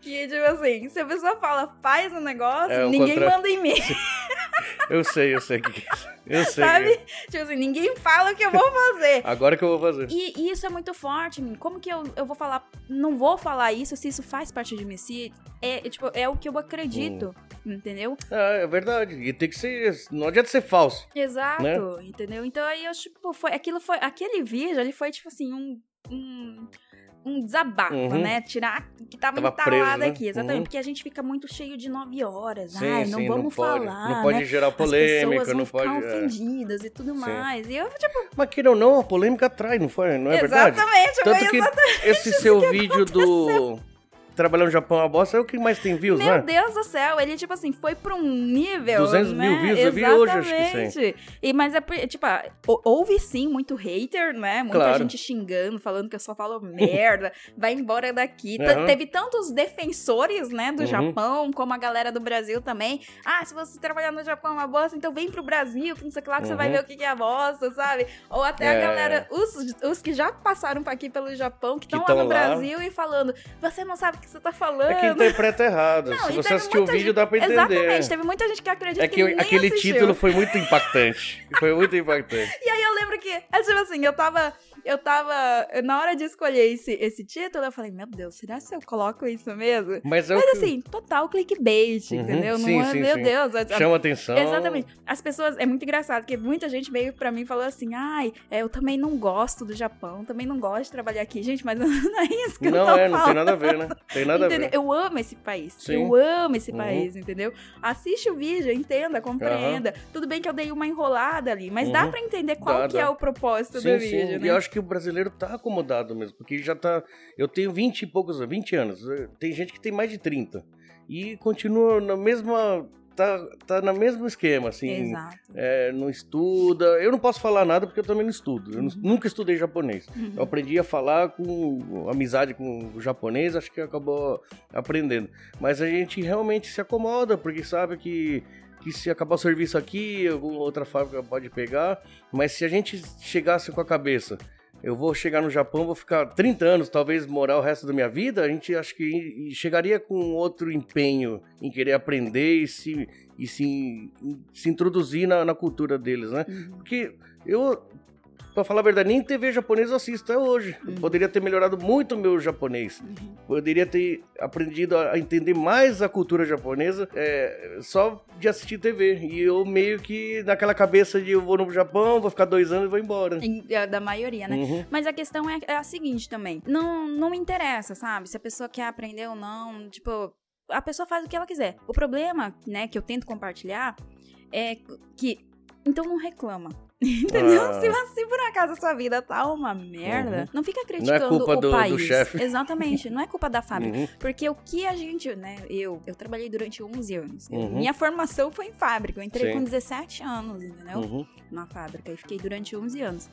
que tipo assim, se a pessoa fala, faz um negócio, É, ninguém contrário. manda em mim, Eu sei, eu sei o que é. Eu sei. sabe? que é. Tipo assim, ninguém fala o que eu vou fazer. Agora que eu vou fazer. E, e isso é muito forte mim. Como que eu, eu vou falar, não vou falar isso se isso faz parte de mim? Se é, é, tipo, é o que eu acredito, Hum. entendeu? Ah, é verdade. E tem que ser. Não adianta ser falso. Exato, Né? entendeu? Então aí eu, tipo, foi, aquilo foi, aquele vídeo, ele foi, tipo assim, um, um, um desabafo, Uhum. né? Tirar que tava, Tava entalado preso, né? aqui, exatamente, Uhum. porque a gente fica muito cheio de nove horas, Sim, ai, sim, não vamos pode, falar, Não pode né? gerar As polêmica, pessoas vão não ficar pode. é. ofendidas e tudo Sim. mais. E eu, tipo, Mas queira ou não, a polêmica atrai, não foi? Não é verdade? exatamente, Tanto foi que exatamente esse seu vídeo do. Trabalhar no Japão é uma bosta é o que mais tem views, Meu né? Deus do céu, ele, tipo assim, foi pra um nível. 200 mil né? views, eu vi hoje, acho que Exatamente. E, mas é, tipo, hou- houve sim muito hater, né? Muita Claro. gente xingando, falando que eu só falo merda, vai embora daqui. Aham. Teve tantos defensores, né, do Uhum. Japão, como a galera do Brasil também. Ah, se você trabalhar no Japão é uma bosta, então vem pro Brasil, que não sei o que lá, que você vai Uhum. ver o que é a bosta, sabe? Ou até É. a galera, os, os que já passaram pra aqui pelo Japão, que estão lá no lá. Brasil e falando, você não sabe o que que você tá falando. É que interpreta errado. Não, Se você assistiu o vídeo, gente- dá pra entender. Exatamente, teve muita gente que acredita É que, que aquele assistiu. título foi muito impactante. Foi muito impactante. E aí eu lembro que, é tipo assim, eu tava. Eu tava. Na hora de escolher esse, esse título, eu falei, meu Deus, será que eu coloco isso mesmo? Mas é Mas que assim, total clickbait, Uhum, entendeu? sim, Não é, sim, meu sim. Deus. a- a- chama atenção. Exatamente. As pessoas. É muito engraçado, porque muita gente veio pra mim e falou assim: ai, é, eu também não gosto do Japão, também não gosto de trabalhar aqui. Gente, mas não é isso que eu Não tô é, não tem falando. nada a ver, né? Tem nada Entendeu? a ver. Eu amo esse país. Sim. Eu amo esse Uhum. país, entendeu? Assiste o vídeo, entenda, compreenda. Tudo bem que eu dei uma enrolada ali, mas dá Uhum. pra entender qual Dá, que dá. é o propósito Sim, do sim. vídeo, E né? eu acho que o brasileiro tá acomodado mesmo, porque já tá. Eu tenho 20 e poucos, 20 anos. Tem gente que tem mais de 30. E continua na mesma. Tá, tá no mesmo esquema, assim. É, não estuda. Eu não posso falar nada porque eu também não estudo. Eu não- nunca estudei japonês. Uhum. Eu aprendi a falar com amizade com o japonês, acho que acabou aprendendo. Mas a gente realmente se acomoda, porque sabe que, que se acabar o serviço aqui, alguma outra fábrica pode pegar. Mas se a gente chegasse com a cabeça, eu vou chegar no Japão, vou ficar 30 anos, talvez morar o resto da minha vida, a gente acho que chegaria com outro empenho em querer aprender e se, e se, se introduzir na, na cultura deles, né? Uhum. Porque eu, pra falar a verdade, nem TV japonês eu assisto até hoje. Eu poderia ter melhorado muito o meu japonês. Uhum. Poderia ter aprendido a entender mais a cultura japonesa é, só de assistir TV. E eu meio que naquela cabeça de eu vou no Japão, vou ficar dois anos e vou embora. Em- é, Da maioria, né? Uhum. Mas a questão é, é a seguinte também. Não, não interessa, sabe? Se a pessoa quer aprender ou não. Tipo, a pessoa faz o que ela quiser. O problema, né, que eu tento compartilhar é que. Então não reclama. Entendeu? Ah. Se, se por acaso a sua vida tá uma merda, Uhum. não fica criticando culpa o do- do país. chefe. Exatamente, não é culpa da fábrica. Uhum. Porque o que a gente, né, eu, eu trabalhei durante 11 anos. Uhum. minha formação foi em fábrica. Eu entrei Sim. com 17 anos, entendeu? Uhum. na fábrica e fiquei durante 11 anos.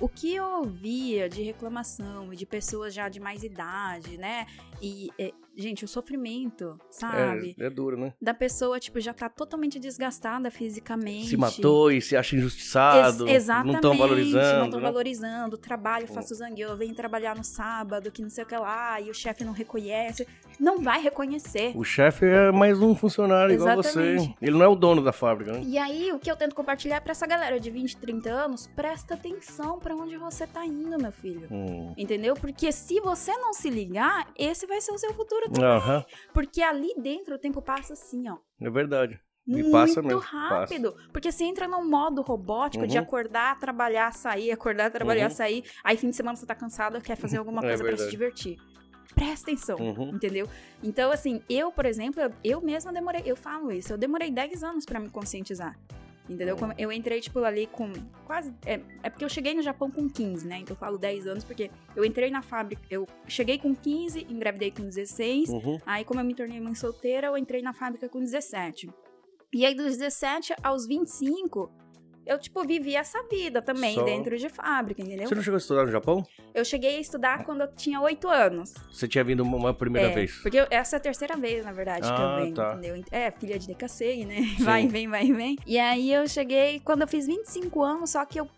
O que eu ouvia de reclamação e de pessoas já de mais idade, né? E, é, gente, o sofrimento, sabe? É, é duro, né? Da pessoa, tipo, já tá totalmente desgastada fisicamente. Se matou e se acha injustiçado. Ex- exatamente. Não estão valorizando. Não estão né? valorizando. Trabalho, faço zangue, eu venho trabalhar no sábado, que não sei o que lá, e o chefe não reconhece. Não vai reconhecer. O chefe é mais um funcionário igual Exatamente. você. Ele não é o dono da fábrica, né? E aí, o que eu tento compartilhar pra essa galera de 20, 30 anos, presta atenção pra onde você tá indo, meu filho. Hum. Entendeu? Porque se você não se ligar, esse vai ser o seu futuro Aham, Porque ali dentro o tempo passa assim, ó. é verdade. E muito passa mesmo, rápido. Porque você entra num modo robótico de Uhum. acordar, trabalhar, sair, acordar, trabalhar, Uhum. sair. Aí fim de semana você tá cansado, quer fazer alguma É coisa pra se verdade. divertir. Presta atenção, Uhum. entendeu? Então, assim, eu, por exemplo, eu, eu mesma demorei, eu falo isso, eu demorei 10 anos pra me conscientizar. Entendeu? Como Eu entrei, tipo, ali com quase. É, é porque eu cheguei no Japão com 15, né? Então eu falo 10 anos, porque eu entrei na fábrica. Eu cheguei com 15, engravidei com 16. Uhum. Aí, como eu me tornei mãe solteira, eu entrei na fábrica com 17. E aí, dos 17 aos 25, eu, tipo, vivi essa vida também Só- dentro de fábrica, entendeu? Você não chegou a estudar no Japão? Eu cheguei a estudar quando eu tinha 8 anos. Você tinha vindo uma- primeira É, vez? Porque eu- essa é a terceira vez, na verdade, que Ah, eu venho, tá. entendeu? É, filha de DKC, né? Vai e vem, vai vem. E aí eu cheguei quando eu fiz 25 anos, só que eu.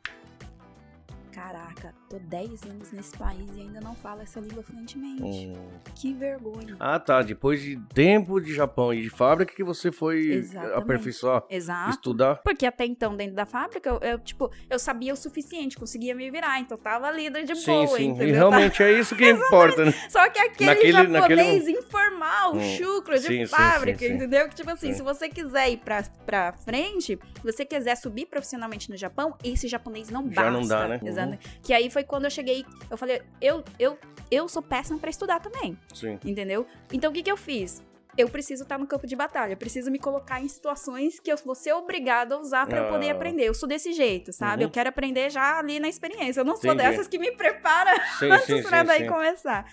Caraca, tô 10 anos nesse país e ainda não falo essa língua fluentemente. Hum. Que vergonha. Ah, tá. Depois de tempo de Japão e de fábrica que você foi Exatamente. aperfeiçoar, Exato. estudar. Porque até então, dentro da fábrica, eu, eu, tipo, eu sabia o suficiente, conseguia me virar, então tava ali de Sim, boa, sim. entendeu? E realmente é isso que importa, né? Só que aquele Naquele- japonês informal, Hum, chucro de sim, fábrica, sim, sim. entendeu? Que tipo assim, Sim. se você quiser ir pra, pra frente, se você quiser subir profissionalmente no Japão, esse japonês não Já basta. não dá, né? Exato. Que aí foi quando eu cheguei, eu falei, eu, eu, eu sou péssima pra estudar também, Sim. entendeu? Então o que que eu fiz? Eu preciso estar no campo de batalha, eu preciso me colocar em situações que eu vou ser obrigada a usar pra eu poder Ah. aprender. Eu sou desse jeito, sabe? Uhum. Eu quero aprender já ali na experiência. Eu não sou Entendi. dessas que me prepara Sim, antes sim, pra sim, daí sim. começar.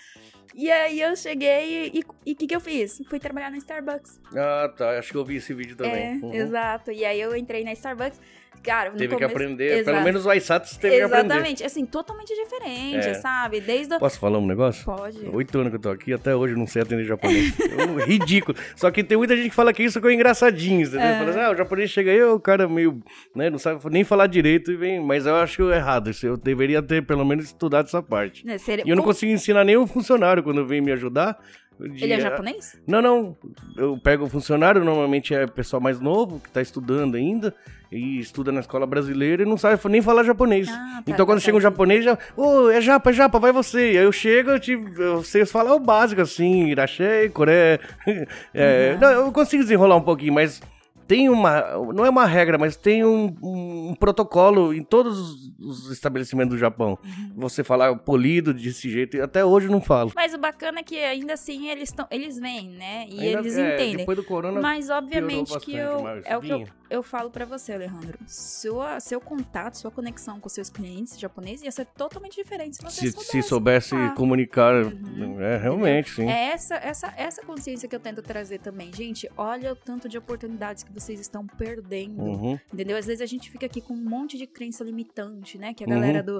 E aí eu cheguei e o que, que eu fiz? Fui trabalhar na Starbucks. Ah, tá. Acho que eu vi esse vídeo também. É, Uhum. exato. E aí eu entrei na Starbucks. Cara, Teve que começo- aprender. Pelo Exato. menos o Aisatsu teve que aprender. Exatamente. Assim, totalmente diferente, É. sabe? Desde o... Posso falar um negócio? Pode. Oito anos que eu tô aqui, até hoje eu não sei atender japonês. É um ridículo. Só que tem muita gente que fala que isso é engraçadinho, entendeu? É. Fala assim, ah, o japonês chega aí, o cara meio, né, não sabe nem falar direito e vem. Mas eu acho errado. isso Eu deveria ter pelo menos estudado essa parte. Né, seria- E eu não consigo ensinar o funcionário quando vem me ajudar. Ele é japonês? Não, não. Eu pego o funcionário, normalmente é pessoal mais novo, que tá estudando ainda, e estuda na escola brasileira e não sabe nem falar japonês. Ah, tá, então quando tá, chega um japonês, já, ô, oh, é japa, é japa, vai você. Aí eu chego, eu te, você fala o básico assim, irachei, coré. É, uhum. não, eu consigo desenrolar um pouquinho, mas tem uma. Não é uma regra, mas tem um, um, protocolo em todos os estabelecimentos do Japão. Uhum. Você falar polido desse jeito, até hoje eu não falo. Mas o bacana é que ainda assim eles, tão, eles vêm, né? E ainda, eles é, entendem. Depois do corona. Mas obviamente que eu, é o que eu, eu falo para você, Alejandro. Sua, seu contato, sua conexão com seus clientes japoneses ia ser totalmente diferente se você se, soubesse. Se soubesse comunicar. Uhum. É, realmente, sim. É essa, essa, essa consciência que eu tento trazer também. Gente, olha o tanto de oportunidades que vocês estão perdendo. Uhum. Entendeu? Às vezes a gente fica aqui com um monte de crença limitante, né? Que a galera uhum.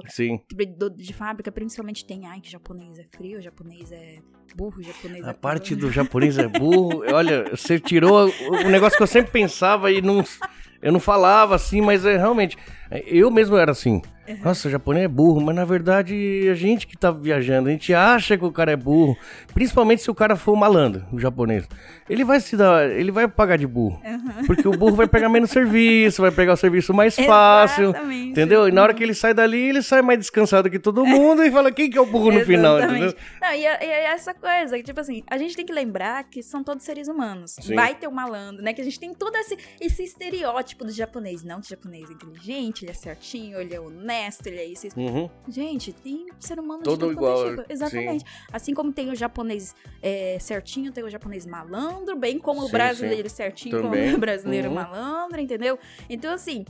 do, do, de fábrica principalmente tem. Ai, que japonês é frio, japonês é burro, japonês a é parte do japonês é burro. Olha, você tirou o negócio que eu sempre pensava e não, eu não falava assim, mas é realmente. Eu mesmo era assim. Nossa, o japonês é burro, mas na verdade a gente que tá viajando, a gente acha que o cara é burro. Principalmente se o cara for malandro, o japonês. Ele vai se dar, ele vai pagar de burro. Uhum. Porque o burro vai pegar menos serviço, vai pegar o serviço mais fácil. Exatamente. Entendeu? E na hora que ele sai dali, ele sai mais descansado que todo mundo e fala quem que é o burro no final, entendeu? Não, e, é, e é essa coisa, tipo assim, a gente tem que lembrar que são todos seres humanos. Sim. Vai ter um malandro, né? Que a gente tem todo esse, esse estereótipo do japonês. Não, que o japonês é inteligente, ele é certinho, ele é honesto honesto, ele é isso. Uhum. Gente, tem ser humano Todo de igual. Tipo. Exatamente. Sim. Assim como tem o japonês é, certinho, tem o japonês malandro, bem como sim, o brasileiro sim. certinho, Também. como o brasileiro uhum. malandro, entendeu? Então, assim,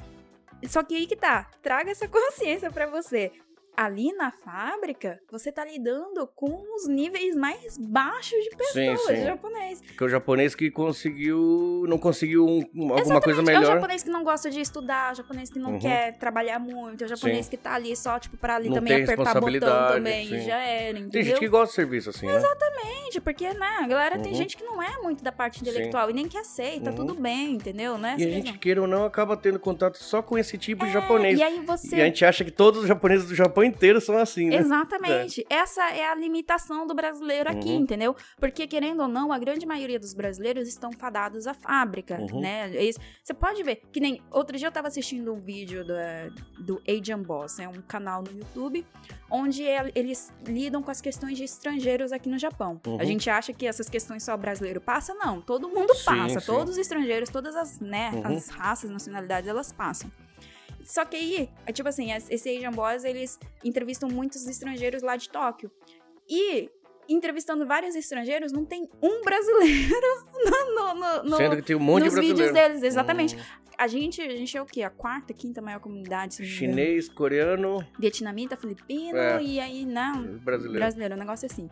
só que aí que tá. Traga essa consciência para você ali na fábrica, você tá lidando com os níveis mais baixos de pessoas, sim, sim. japonês. Que é o japonês que conseguiu, não conseguiu um, alguma Exatamente, coisa melhor. É o japonês que não gosta de estudar, o japonês que não uhum. quer trabalhar muito, é o japonês sim. que tá ali só, tipo, pra ali não também apertar botão também, sim. já era, entendeu? Tem gente que gosta de serviço assim, né? Exatamente, porque, né, a galera uhum. tem gente que não é muito da parte intelectual e nem que aceita, uhum. tudo bem, entendeu, né? E a gente, queira ou não, acaba tendo contato só com esse tipo é, de japonês. E aí você... E a gente acha que todos os japoneses do Japão inteiro são assim, né? Exatamente. É. Essa é a limitação do brasileiro aqui, uhum. entendeu? Porque, querendo ou não, a grande maioria dos brasileiros estão fadados à fábrica, uhum. né? É você pode ver, que nem... Outro dia eu tava assistindo um vídeo do, do Agent Boss, é um canal no YouTube, onde eles lidam com as questões de estrangeiros aqui no Japão. Uhum. A gente acha que essas questões só o brasileiro passa, não. Todo mundo sim, passa. Sim. Todos os estrangeiros, todas as, né, uhum. as raças, nacionalidades, elas passam. Só que aí, é tipo assim, esse Asian Boys, eles entrevistam muitos estrangeiros lá de Tóquio. E entrevistando vários estrangeiros, não tem um brasileiro no, no, no, Sendo que tem um monte nos de vídeos deles, exatamente. Hum. A gente, a gente é o quê? A quarta, quinta maior comunidade. Chinês, coreano. Vietnamita, filipino é. e aí, não. Brasileiro. Brasileiro, um negócio assim.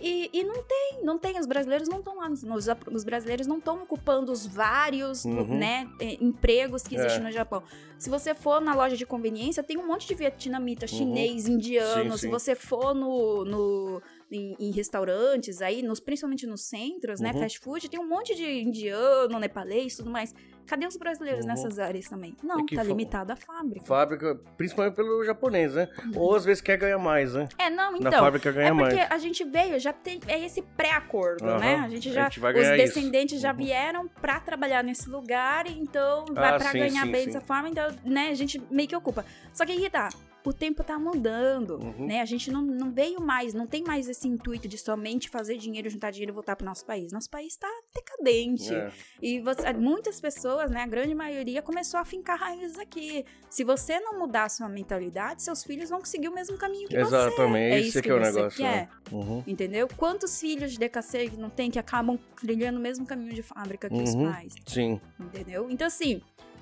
E, e não tem, não tem. Os brasileiros não estão lá. Os, os brasileiros não estão ocupando os vários uhum. né, empregos que existem é. no Japão. Se você for na loja de conveniência, tem um monte de vietnamita, uhum. chinês, indiano. Sim, sim. Se você for no, no em, em, restaurantes aí, nos, principalmente nos centros, né, uhum. né? Fast food, tem um monte de indiano, nepalês e tudo mais. Cadê os brasileiros uhum. nessas áreas também? Não, é tá limitado à fábrica. Fábrica, principalmente pelo japonês, né? Uhum. Ou às vezes quer ganhar mais, né? É, não, então. Na fábrica ganha mais. É porque a gente veio, já tem é esse pré-acordo, né? A gente já, a gente os descendentes isso. já uhum. vieram pra trabalhar nesse lugar, então vai ah, pra sim, ganhar sim, bem sim. dessa forma, então, né, a gente meio que ocupa. Só que aí tá, o tempo tá mudando, uhum. né? A gente não, não veio mais, não tem mais esse intuito de somente fazer dinheiro, juntar dinheiro e voltar pro nosso país. Nosso país tá decadente. É. E você, muitas pessoas, né, a grande maioria, começou a fincar raízes aqui. Se você não mudar a sua mentalidade, seus filhos vão seguir o mesmo caminho que Exatamente, você. Exatamente, é isso que, é o negócio. Quer, né? uhum. Entendeu? Quantos filhos de DKC não tem que acabam trilhando o mesmo caminho de fábrica que uhum. os pais? Sim. Entendeu? Então, assim,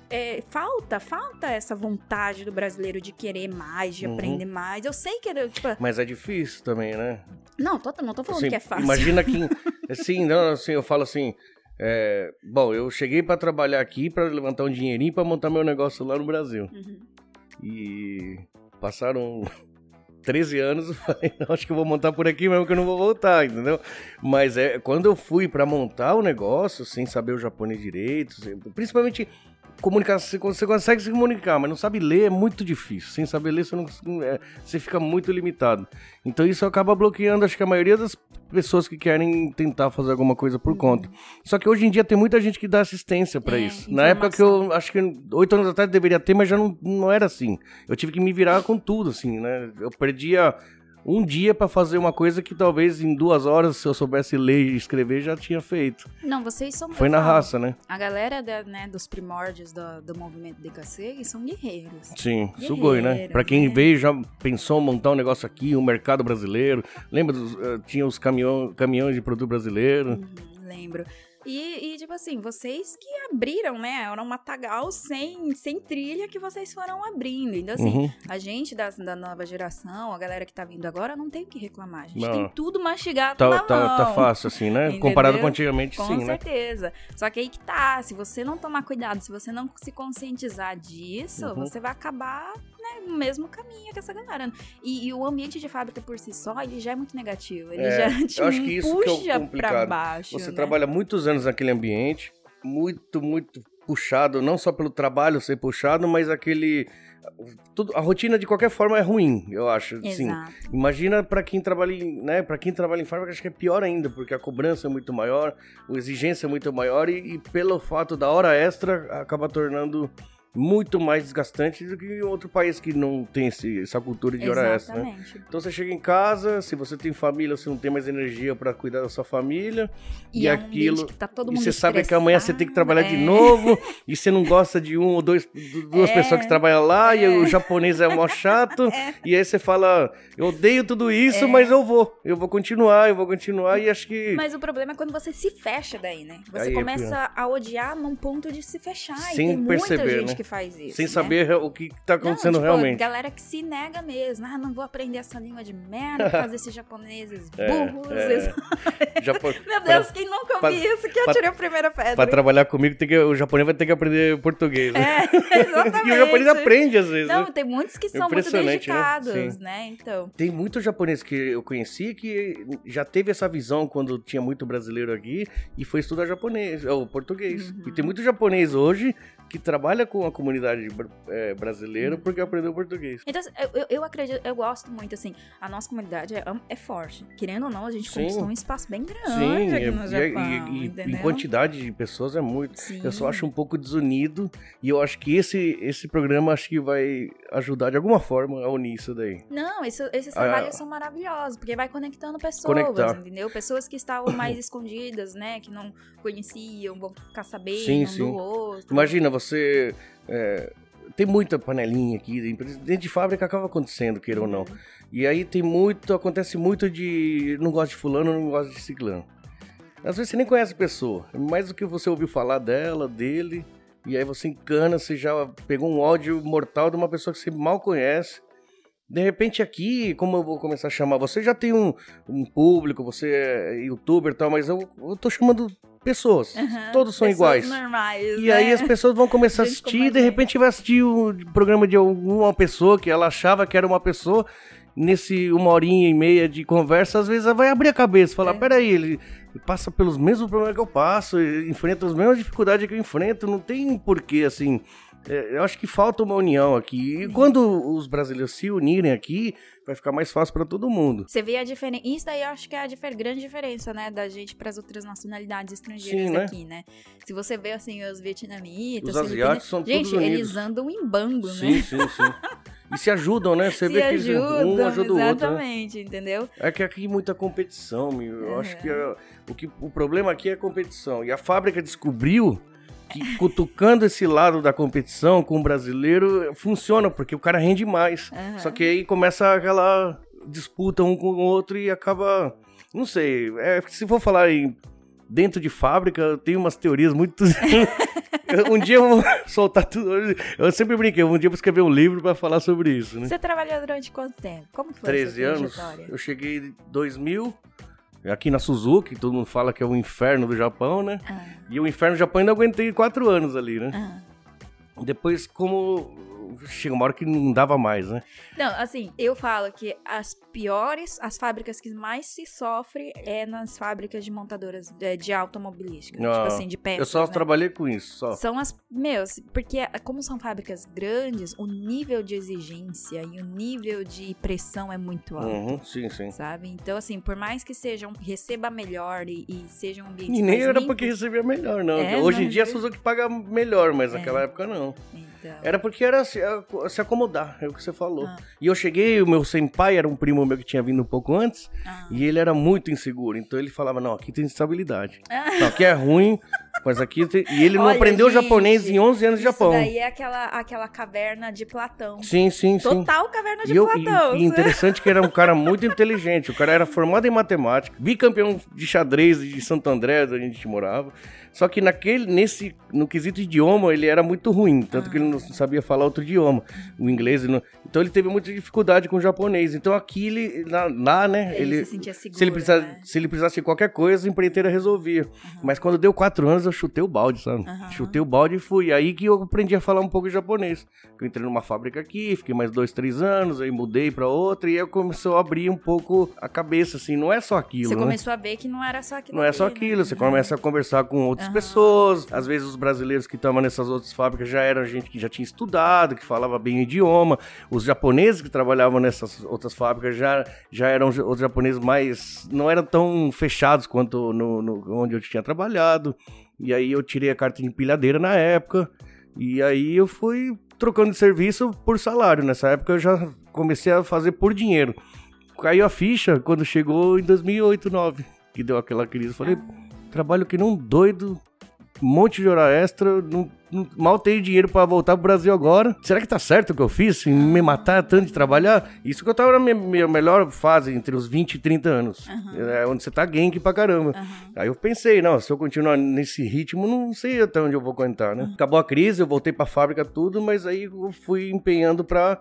é, falta, falta essa vontade do brasileiro de querer mais, de uhum. aprender mais. Eu sei que era, tipo... Mas é difícil também, né? Não, tô, não tô falando assim, que é fácil. Imagina que, assim, não, assim, eu falo assim, é, bom, eu cheguei para trabalhar aqui para levantar um dinheirinho para montar meu negócio lá no Brasil. Uhum. E passaram 13 anos, eu falei, não, acho que eu vou montar por aqui mesmo que eu não vou voltar, entendeu? Mas é quando eu fui para montar o negócio, sem saber o japonês direito, principalmente comunicar, você consegue se comunicar, mas não sabe ler é muito difícil. Sem saber ler, você, não, é, você fica muito limitado. Então isso acaba bloqueando, acho que a maioria das pessoas que querem tentar fazer alguma coisa por uhum. conta. Só que hoje em dia tem muita gente que dá assistência para é, isso. Informação. Na época que eu acho que oito anos atrás deveria ter, mas já não, não era assim. Eu tive que me virar com tudo, assim, né? Eu perdia um dia para fazer uma coisa que talvez em duas horas, se eu soubesse ler e escrever, já tinha feito. Não, vocês são. Foi na falo, raça, né? A galera da, né, dos primórdios do, do movimento DKC são guerreiros. Sim, guerreiros, Sugoi, né? Para quem né? veio já pensou montar um negócio aqui, um mercado brasileiro. Lembra? Dos, uh, tinha os caminhão, caminhões de produto brasileiro. Uhum, lembro. E, e, tipo assim, vocês que abriram, né? Era um matagal sem, sem trilha que vocês foram abrindo. Então, assim, uhum. a gente da, da nova geração, a galera que tá vindo agora, não tem o que reclamar. A gente não. tem tudo mastigado tá, na tá, mão. Tá fácil, assim, né? Entendeu? Comparado com antigamente, com sim, Com certeza. Né? Só que aí que tá, se você não tomar cuidado, se você não se conscientizar disso, uhum. você vai acabar né, no mesmo caminho que essa galera. E, e, o ambiente de fábrica por si só, ele já é muito negativo. Ele é, já te eu acho que isso puxa que é pra baixo. Você né? trabalha muitos anos naquele ambiente, muito, muito puxado, não só pelo trabalho ser puxado, mas aquele tudo, a rotina de qualquer forma é ruim, eu acho. Sim. Imagina para quem trabalha, em, né, para quem trabalha em fábrica, acho que é pior ainda, porque a cobrança é muito maior, a exigência é muito maior e, e pelo fato da hora extra acaba tornando muito mais desgastante do que outro país que não tem esse, essa cultura de hora extra. Né? Então você chega em casa, se você tem família, você não tem mais energia para cuidar da sua família e, e é aquilo. Um tá e você sabe que amanhã você tem que trabalhar é. de novo e você não gosta de um ou dois, duas é. pessoas que trabalham lá é. e o japonês é mó chato é. e aí você fala, eu odeio tudo isso, é. mas eu vou, eu vou continuar, eu vou continuar e acho que. Mas o problema é quando você se fecha daí, né? Você aí é começa a odiar num ponto de se fechar Sem e tem perceber, muita gente né? que faz isso. Sem né? saber o que tá acontecendo não, tipo, realmente. Galera que se nega mesmo. Ah, não vou aprender essa língua de merda causa desses japoneses é, burros. É, é. Japo... Meu Deus, quem nunca ouviu isso que eu tirei a primeira pedra. Pra trabalhar comigo, tem que, o japonês vai ter que aprender português. Né? É, exatamente. e o japonês aprende às vezes. Não, né? tem muitos que são muito né? dedicados, né? né? Então. Tem muito japonês que eu conheci que já teve essa visão quando tinha muito brasileiro aqui e foi estudar japonês, ou português. Uhum. E tem muito japonês hoje que trabalha com a comunidade é, brasileira porque aprendeu português. Então, eu, eu acredito, eu gosto muito, assim, a nossa comunidade é, é forte. Querendo ou não, a gente Sim. conquistou um espaço bem grande Sim, aqui no Japão, e, e, em quantidade de pessoas é muito. Sim. Eu só acho um pouco desunido e eu acho que esse, esse programa acho que vai ajudar de alguma forma a unir isso daí. Não, isso, esses trabalhos ah, são maravilhosos, porque vai conectando pessoas, conectar. entendeu? Pessoas que estavam mais escondidas, né, que não conheciam, vão ficar sabendo sim, um sim. do outro. Imagina, você... É, tem muita panelinha aqui, dentro de fábrica acaba acontecendo, queira ou não. Uhum. E aí tem muito, acontece muito de não gosto de fulano, não gosto de ciclano. Às vezes você nem conhece a pessoa, é mais do que você ouviu falar dela, dele, e aí você encana, você já pegou um ódio mortal de uma pessoa que você mal conhece. De repente aqui, como eu vou começar a chamar, você já tem um, um público, você é youtuber e tal, mas eu, eu tô chamando pessoas. Uhum, Todos são iguais. normais, E né? aí as pessoas vão começar a assistir e de repente vai assistir o programa de alguma pessoa que ela achava que era uma pessoa. Nesse uma horinha e meia de conversa, às vezes ela vai abrir a cabeça e falar: é. peraí, ele passa pelos mesmos problemas que eu passo, enfrenta as mesmas dificuldades que eu enfrento, não tem porquê assim. É, eu acho que falta uma união aqui. E quando os brasileiros se unirem aqui, vai ficar mais fácil para todo mundo. Você vê a diferença. Isso daí eu acho que é a difer... grande diferença, né, da gente para as outras nacionalidades estrangeiras Sim, né? aqui, né? Se você vê assim os vietnamitas, os asiáticos são gente, todos unidos. eles andam em bando, sim, né? Sim, sim, sim. E se ajudam, né? Você se vê que eles, um ajuda o outro. Né? Exatamente, entendeu? É que aqui muita competição, meu. Eu uhum. acho que, é, o que o problema aqui é a competição. E a fábrica descobriu que cutucando esse lado da competição com o brasileiro funciona, porque o cara rende mais. Uhum. Só que aí começa aquela disputa um com o outro e acaba. Não sei, é, se for falar em dentro de fábrica, eu tenho umas teorias muito. um dia eu vou soltar tudo. Eu sempre brinquei, um dia eu vou escrever um livro para falar sobre isso. Né? Você trabalhou durante quanto tempo? Como foi 13 anos. Eu cheguei em 2000 aqui na Suzuki, todo mundo fala que é o inferno do Japão, né? Ah. E o inferno do Japão ainda aguentei quatro anos ali, né? Ah. Depois, como chega uma hora que não dava mais, né? Não, assim, eu falo que as piores, as fábricas que mais se sofre é nas fábricas de montadoras de, de automobilística. Ah, tipo assim, de peças. Eu só né? trabalhei com isso, só. São as. Meus, porque como são fábricas grandes, o nível de exigência e o nível de pressão é muito alto. Uhum, sim, sim. Sabe? Então, assim, por mais que sejam, receba melhor e, e seja um ambiente E nem era limpo, porque recebia melhor, não. É, Hoje não, em dia a Suzuki paga melhor, mas É. naquela época não. Então, Era porque era se, se acomodar, é o que você falou. Ah. E eu cheguei, o meu senpai era um primo meu que tinha vindo um pouco antes, ah. e ele era muito inseguro. Então ele falava: Não, aqui tem estabilidade. Ah. Não, aqui é ruim, mas aqui tem. E ele não Olha, aprendeu gente, japonês em 11 anos de Isso Japão. daí é aquela, aquela caverna de Platão. Sim, sim, sim. Total caverna de E, eu, e- Platão. e interessante que era um cara muito inteligente. O cara era formado em matemática, bicampeão de xadrez de Santo André, onde a gente morava. Só que naquele, nesse, no quesito idioma, ele era muito ruim. Tanto que ele não sabia falar outro idioma, o inglês. não- então ele teve muita dificuldade com o japonês. Então aqui, ele, lá, lá, né, Ele, ele, se sentia seguro, se ele, precisar, né? se ele precisasse de qualquer coisa, a empreiteira resolvia. Mas quando deu quatro anos, eu chutei o balde, sabe? Aham. Chutei o balde e fui. Aí que eu aprendi a falar um pouco japonês. Eu entrei numa fábrica aqui, fiquei mais dois, três anos, aí mudei pra outra e aí começou a abrir um pouco a cabeça, assim. Não é só aquilo, Você né? começou a ver que não era só aquilo Não é só né? aquilo, você Uhum. começa a conversar com outras Aham. pessoas. Às vezes os brasileiros que estavam nessas outras fábricas já eram gente que já tinha estudado, que falava bem o idioma. Os japoneses que trabalhavam nessas outras fábricas já, já eram os japoneses mais. não eram tão fechados quanto no, no- onde eu tinha trabalhado. E aí eu tirei a carta de empilhadeira na época. E aí eu fui trocando de serviço por salário. Nessa época eu já comecei a fazer por dinheiro. Caiu a ficha quando chegou em 2008, 2009, que deu aquela crise. Eu falei, trabalho que não doido, um monte de hora extra, não, não- mal tenho dinheiro pra voltar pro Brasil agora. Será que tá certo o que eu fiz? Em me matar tanto de trabalhar? Isso que eu tava na minha, minha melhor fase, entre os 20 e 30 anos. É onde você tá gank pra caramba. Aí eu pensei, não, se eu continuar nesse ritmo, não sei até onde eu vou aguentar, né? Acabou a crise, eu voltei pra fábrica, tudo, mas aí eu fui empenhando pra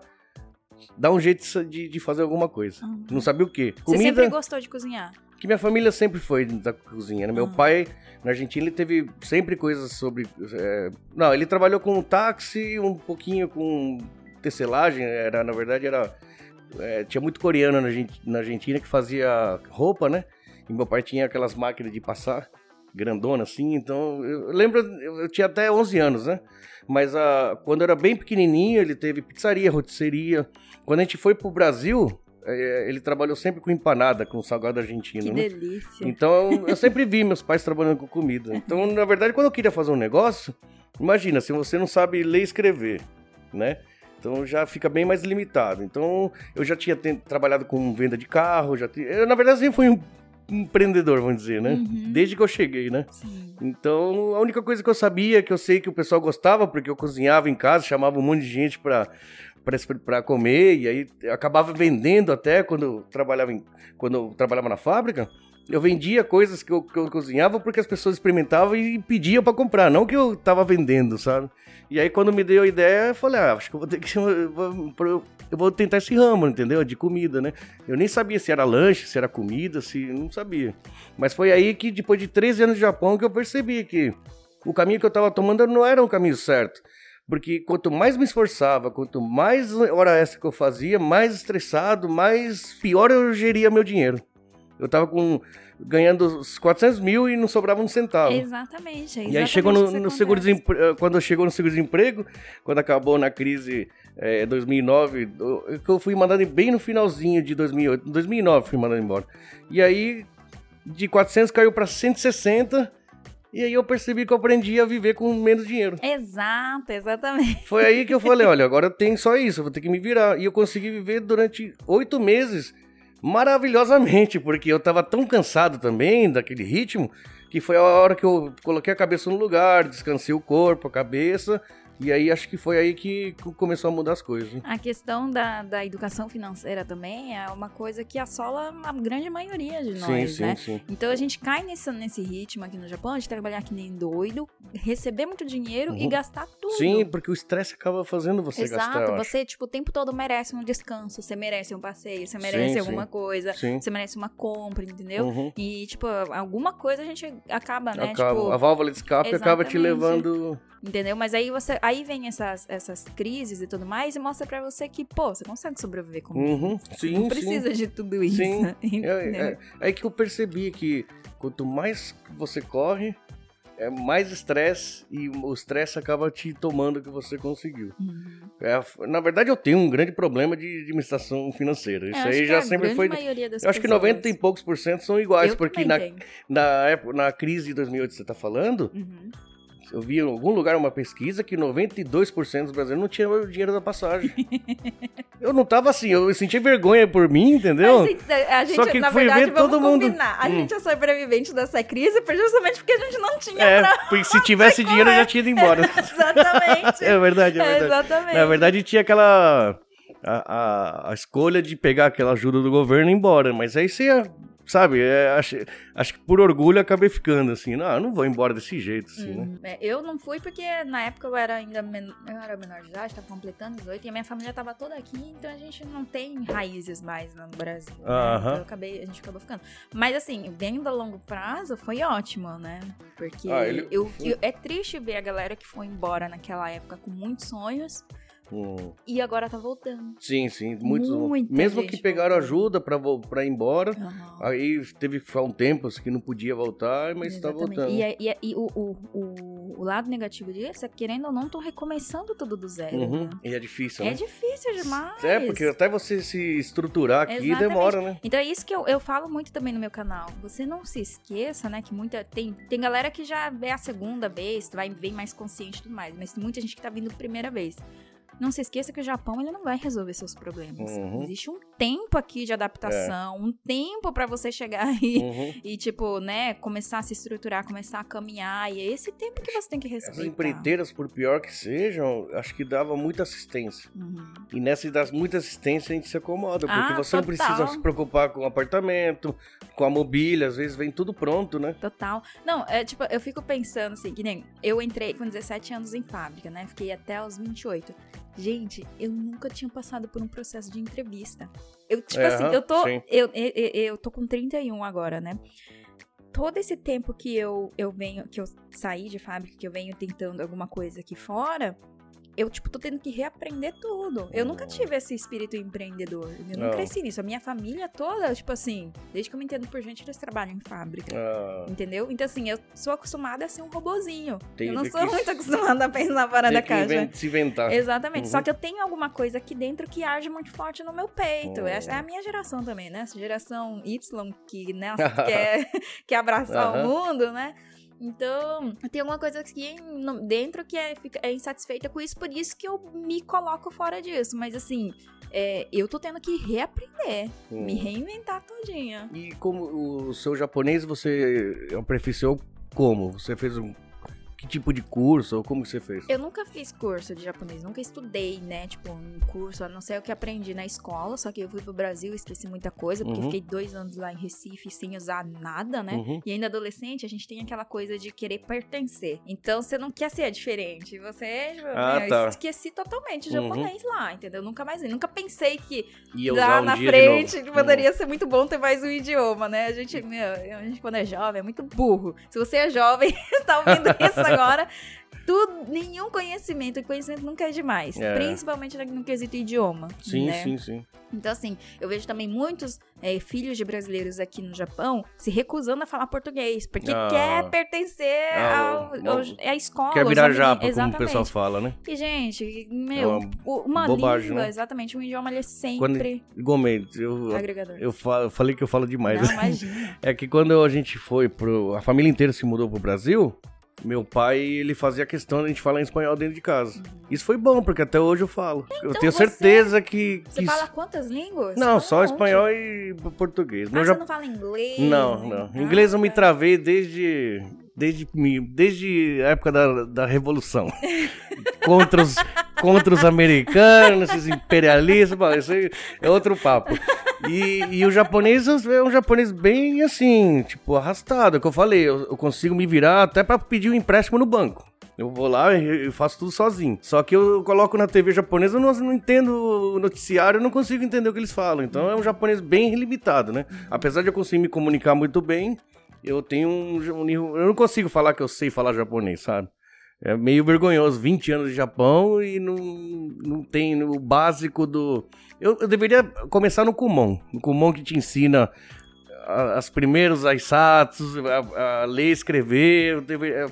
dar um jeito de, de fazer alguma coisa. Não sabia o quê. Você sempre gostou de cozinhar? Que minha família sempre foi da cozinha, né? Meu pai, na Argentina, ele teve sempre coisas sobre... é, Não, ele trabalhou com táxi, um pouquinho com tecelagem, era, na verdade, era... é, tinha muito coreano na na Argentina que fazia roupa, né? E meu pai tinha aquelas máquinas de passar, grandona assim, então... Eu lembro, eu tinha até 11 anos, né? Mas a, quando eu era bem pequenininho, ele teve pizzaria, rotisseria. Quando a gente foi pro Brasil, ele trabalhou sempre com empanada, com salgado argentino, Que né? delícia. Então, eu sempre vi meus pais trabalhando com comida. Então, na verdade, quando eu queria fazer um negócio, imagina, se você não sabe ler e escrever, né? Então já fica bem mais limitado. Então, eu já tinha trabalhado com venda de carro, já tinha... eu, na verdade, sempre fui um empreendedor, vamos dizer, né? Uhum. Desde que eu cheguei, né? Sim. Então, a única coisa que eu sabia, que eu sei que o pessoal gostava, porque eu cozinhava em casa, chamava um monte de gente pra, pra comer, e aí acabava vendendo até quando eu trabalhava, em, quando eu trabalhava na fábrica. Eu vendia coisas que eu, que eu cozinhava porque as pessoas experimentavam e pediam pra comprar, não que eu tava vendendo, sabe? E aí, quando me deu a ideia, eu falei, ah, acho que eu vou ter que. Eu vou, eu vou tentar esse ramo, entendeu? De comida, né? Eu nem sabia se era lanche, se era comida, se. Não sabia. Mas foi aí que, depois de 13 anos de Japão, que eu percebi que o caminho que eu tava tomando não era o caminho certo. Porque quanto mais me esforçava, quanto mais hora extra que eu fazia, mais estressado, mais pior eu geria meu dinheiro. Eu tava com ganhando os 400 mil e não sobrava um centavo. Exatamente. é E aí chegou no, no seguro quando chegou no seguro-desemprego, quando acabou na crise eh, 2009, eu, que eu fui mandado bem no finalzinho de 2008, 2009 fui mandado embora. E aí de 400 caiu para 160 e aí eu percebi que eu aprendi a viver com menos dinheiro. Exato, exatamente. Foi aí que eu falei, olha, agora tem só isso, eu vou ter que me virar. E eu consegui viver durante oito meses maravilhosamente, porque eu tava tão cansado também daquele ritmo, que foi a hora que eu coloquei a cabeça no lugar, descansei o corpo, a cabeça, e aí acho que foi aí que começou a mudar as coisas. A questão da, da educação financeira também é uma coisa que assola a grande maioria de nós, sim, né? sim, sim. Então a gente cai nesse, nesse ritmo aqui no Japão de trabalhar que nem doido, receber muito dinheiro e Uhum. gastar tudo. Sim, porque o estresse acaba fazendo você Exato, gastar, eu acho. você, tipo, o tempo todo merece um descanso, você merece um passeio, você merece alguma coisa, você merece uma compra, entendeu? Uhum. E, tipo, alguma coisa a gente acaba, né? Acaba. Tipo, a válvula de escape acaba te exatamente. levando. Entendeu? Mas aí você aí vem essas, essas crises e tudo mais e mostra pra você que, pô, você consegue sobreviver com Uhum, sim, Não sim. precisa de tudo isso. Sim. É, é, é aí que eu percebi que quanto mais você corre, é mais estresse e o estresse acaba te tomando o que você conseguiu. Uhum. É, na verdade, eu tenho um grande problema de administração financeira. Isso É, acho aí já sempre foi. Eu acho que pessoas- 90 e poucos por cento são iguais, Eu porque na, tenho. na, época, na crise de 2008 que você está falando, Uhum. Eu vi em algum lugar uma pesquisa que 92% dos brasileiros não tinham o dinheiro da passagem. eu não tava assim, eu sentia vergonha por mim, entendeu? Então, a gente, Só que na fui verdade, ver vamos todo mundo. combinar. A Hum. gente é sobrevivente dessa crise justamente porque a gente não tinha É, pra... porque se tivesse dinheiro eu já tinha ido embora. Exatamente. É verdade, é É, verdade. exatamente. Na verdade, tinha aquela. A, a, a escolha de pegar aquela ajuda do governo e ir embora. Mas aí você, ia, sabe, é, acho, acho que por orgulho acabei ficando assim. Não, não vou embora desse jeito, assim, né? Hum, é, eu não fui porque na época eu era ainda men eu era menor de idade, tava completando 18 e a minha família tava toda aqui, então a gente não tem raízes mais no Brasil. né? Aham. Então eu acabei, a gente acabou ficando. Mas assim, vendo a longo prazo, foi ótimo, né? Porque Ah, ele- eu, eu- é triste ver a galera que foi embora naquela época com muitos sonhos Hum, e agora tá voltando. sim, sim. Muitos. Muita mesmo que pegaram voltou. ajuda pra, pra ir embora. Aham. Aí teve que ficar um tempo assim, que não podia voltar, mas tá Exatamente. voltando. E, é- e é- e o, o, o, o lado negativo disso é que, querendo ou não, tô recomeçando tudo do zero. Uhum. né? E é difícil, É né? difícil demais. É, porque até você se estruturar aqui Exatamente. demora, né? Então é isso que eu, eu falo muito também no meu canal. Você não se esqueça, né, que muita. Tem, tem galera que já vê a segunda vez, vai vem mais consciente e tudo mais, mas tem muita gente que tá vindo primeira vez. Não se esqueça que o Japão ele não vai resolver seus problemas. Uhum. Existe um tempo aqui de adaptação, um tempo pra você chegar aí Uhum. e, tipo, né, começar a se estruturar, começar a caminhar. E é esse tempo que você tem que respeitar. empreiteiras, por pior que sejam, acho que dava muita assistência. Uhum. E nessa das muita assistência a gente se acomoda, porque Ah, você não total. precisa se preocupar com o apartamento, com a mobília, às vezes vem tudo pronto, né? Total. Não, é tipo, eu fico pensando assim, que nem eu entrei com 17 anos em fábrica, né? Fiquei até os 28. Gente, eu nunca tinha passado por um processo de entrevista. Eu, tipo É, assim, eu tô. eu, eu, eu tô com 31 agora, né? Todo esse tempo que eu, eu venho, que eu saí de fábrica, que eu venho tentando alguma coisa aqui fora, eu, tipo, tô tendo que reaprender tudo. Eu nunca tive esse espírito empreendedor. Eu não Não. cresci nisso. A minha família toda, tipo assim, desde que eu me entendo por gente, eles trabalham em fábrica. Ah, Entendeu? Então, assim, eu sou acostumada a ser um robozinho. Tem eu não sou muito acostumada a pensar fora tem da caixa. inven- se inventar. Exatamente. Uhum. Só que eu tenho alguma coisa aqui dentro que arde muito forte no meu peito. Oh. Essa é a minha geração também, né? Essa geração Y que né, quer, quer abraçar Aham. o mundo, né? Então, tem alguma coisa aqui dentro que é, é insatisfeita com isso, por isso que eu me coloco fora disso. Mas assim, é, eu tô tendo que reaprender, Hum. me reinventar todinha. E como o seu japonês você aperfeiçoou como? Você fez um que tipo de curso ou como você fez? Eu nunca fiz curso de japonês, nunca estudei, né? Tipo, um curso, a não ser o que aprendi na escola, só que eu fui pro Brasil e esqueci muita coisa, porque Uhum. fiquei dois anos lá em Recife sem usar nada, né? Uhum. E ainda adolescente, a gente tem aquela coisa de querer pertencer. Então você não quer ser diferente. Você, tipo, Ah, meu, tá. esqueci totalmente o Uhum. japonês lá, entendeu? Nunca mais. Nunca pensei que Ia lá um na frente. Uhum. poderia ser muito bom ter mais um idioma, né? A gente, meu, a gente quando é jovem é muito burro. Se você é jovem, está ouvindo isso agora, tudo, nenhum conhecimento, e conhecimento nunca é demais. É. Principalmente no quesito idioma. Sim, né? sim, sim. Então, assim, eu vejo também muitos é, filhos de brasileiros aqui no Japão se recusando a falar português, porque Ah. quer pertencer Ah, ao, o- ao, à escola. Quer virar amiguinhos- japa, como o Exatamente. pessoal fala, né? E, gente, meu, uma o- uma bobagem, língua, né? exatamente, um idioma, ele é Quando- sempre Gomes, eu, agregador. eu, fa- eu falei que eu falo demais. Não, imagina. É que quando a gente foi pro. A família inteira se mudou pro Brasil. Meu pai, ele fazia questão de a gente falar em espanhol dentro de casa. Isso foi bom, porque até hoje eu falo. eu tenho Então você- certeza que. Você que- fala quantas línguas? Não, só monte. espanhol e português. Ah, Meu você Jap- não fala inglês? Não, não. Inglês eu me travei desde. Desde, desde a época da, da Revolução. contra, os, contra os americanos, esses imperialistas. Isso é outro papo. E, e o japonês é um japonês bem assim, tipo, arrastado. É o que eu falei, eu, eu consigo me virar até pra pedir um empréstimo no banco. Eu vou lá e faço tudo sozinho. Só que eu coloco na TV japonesa, eu não, não entendo o noticiário, eu não consigo entender o que eles falam. Então é um japonês bem limitado, né? Apesar de eu conseguir me comunicar muito bem, eu tenho um, um nível. Eu não consigo falar que eu sei falar japonês, sabe? É meio vergonhoso, 20 anos de Japão e não, não tem o básico do... Eu, eu deveria começar no Kumon, no Kumon que te ensina as primeiros aisatsus, a, a ler e escrever,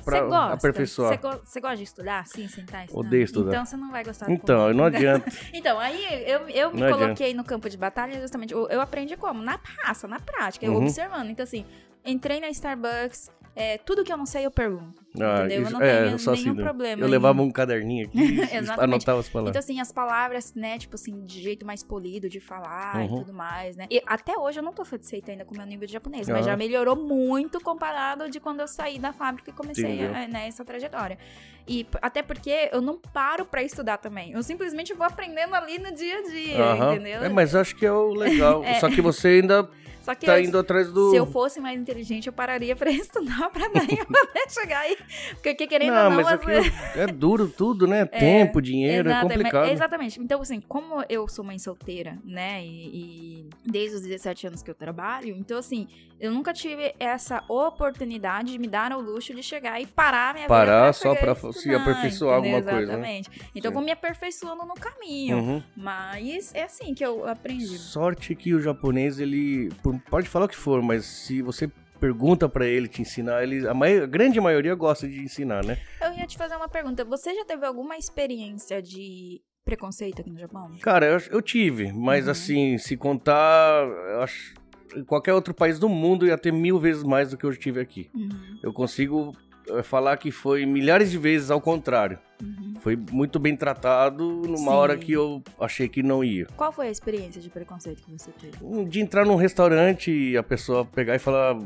pra gosta? aperfeiçoar. Você go- gosta de estudar assim, sentar estudar? Odeio estudar. Então você não vai gostar Então, não adianta. Então, aí eu, eu me Não adianta. coloquei no campo de batalha justamente. Eu, eu aprendi como? Na raça, na prática, eu Uhum. observando. Então, assim, entrei na Starbucks, é, tudo que eu não sei eu pergunto. Ah, entendeu? isso- eu não é, tenho nenhum assim, né? problema. Eu em- levava um caderninho aqui e anotava as palavras. Então, assim, as palavras, né, tipo assim, de jeito mais polido de falar e Uhum. tudo mais, né? E até hoje eu não tô satisfeita ainda com o meu nível de japonês, Ah. mas já melhorou muito comparado de quando eu saí da fábrica e comecei a, né, essa trajetória. E até porque eu não paro pra estudar também. Eu simplesmente vou aprendendo ali no dia a dia, Aham. entendeu? É, mas acho que é o legal. É. Só que você ainda tá eu- indo atrás do. se eu fosse mais inteligente, eu pararia pra estudar pra daí eu poder chegar aí. Porque querendo não, ou não, mas aqui vezes- é duro tudo, né? Tempo, dinheiro, é complicado. Exatamente. Então, assim, como eu sou mãe solteira, né, e, e desde os 17 anos que eu trabalho, então, assim, eu nunca tive essa oportunidade de me dar ao luxo de chegar e parar a minha Parar vida só pegar pra se aperfeiçoar entendeu? alguma coisa, né? Exatamente. Então, eu Sim. vou me aperfeiçoando no caminho. Uhum. Mas é assim que eu aprendi. Sorte que o japonês, ele. Pode falar o que for, mas se você pergunta pra ele te ensinar, ele, a, mai- a grande maioria gosta de ensinar, né? Eu ia te fazer uma pergunta. Você já teve alguma experiência de preconceito aqui no Japão? Cara, eu, eu tive, mas Uhum. assim, se contar, acho. Em qualquer outro país do mundo ia ter mil vezes mais do que eu tive aqui. Uhum, Eu consigo eh, falar que foi milhares de vezes ao contrário. Uhum. Foi muito bem tratado numa Sim. hora que eu achei que não ia. Qual foi a experiência de preconceito que você teve? De entrar num restaurante e a pessoa pegar e falar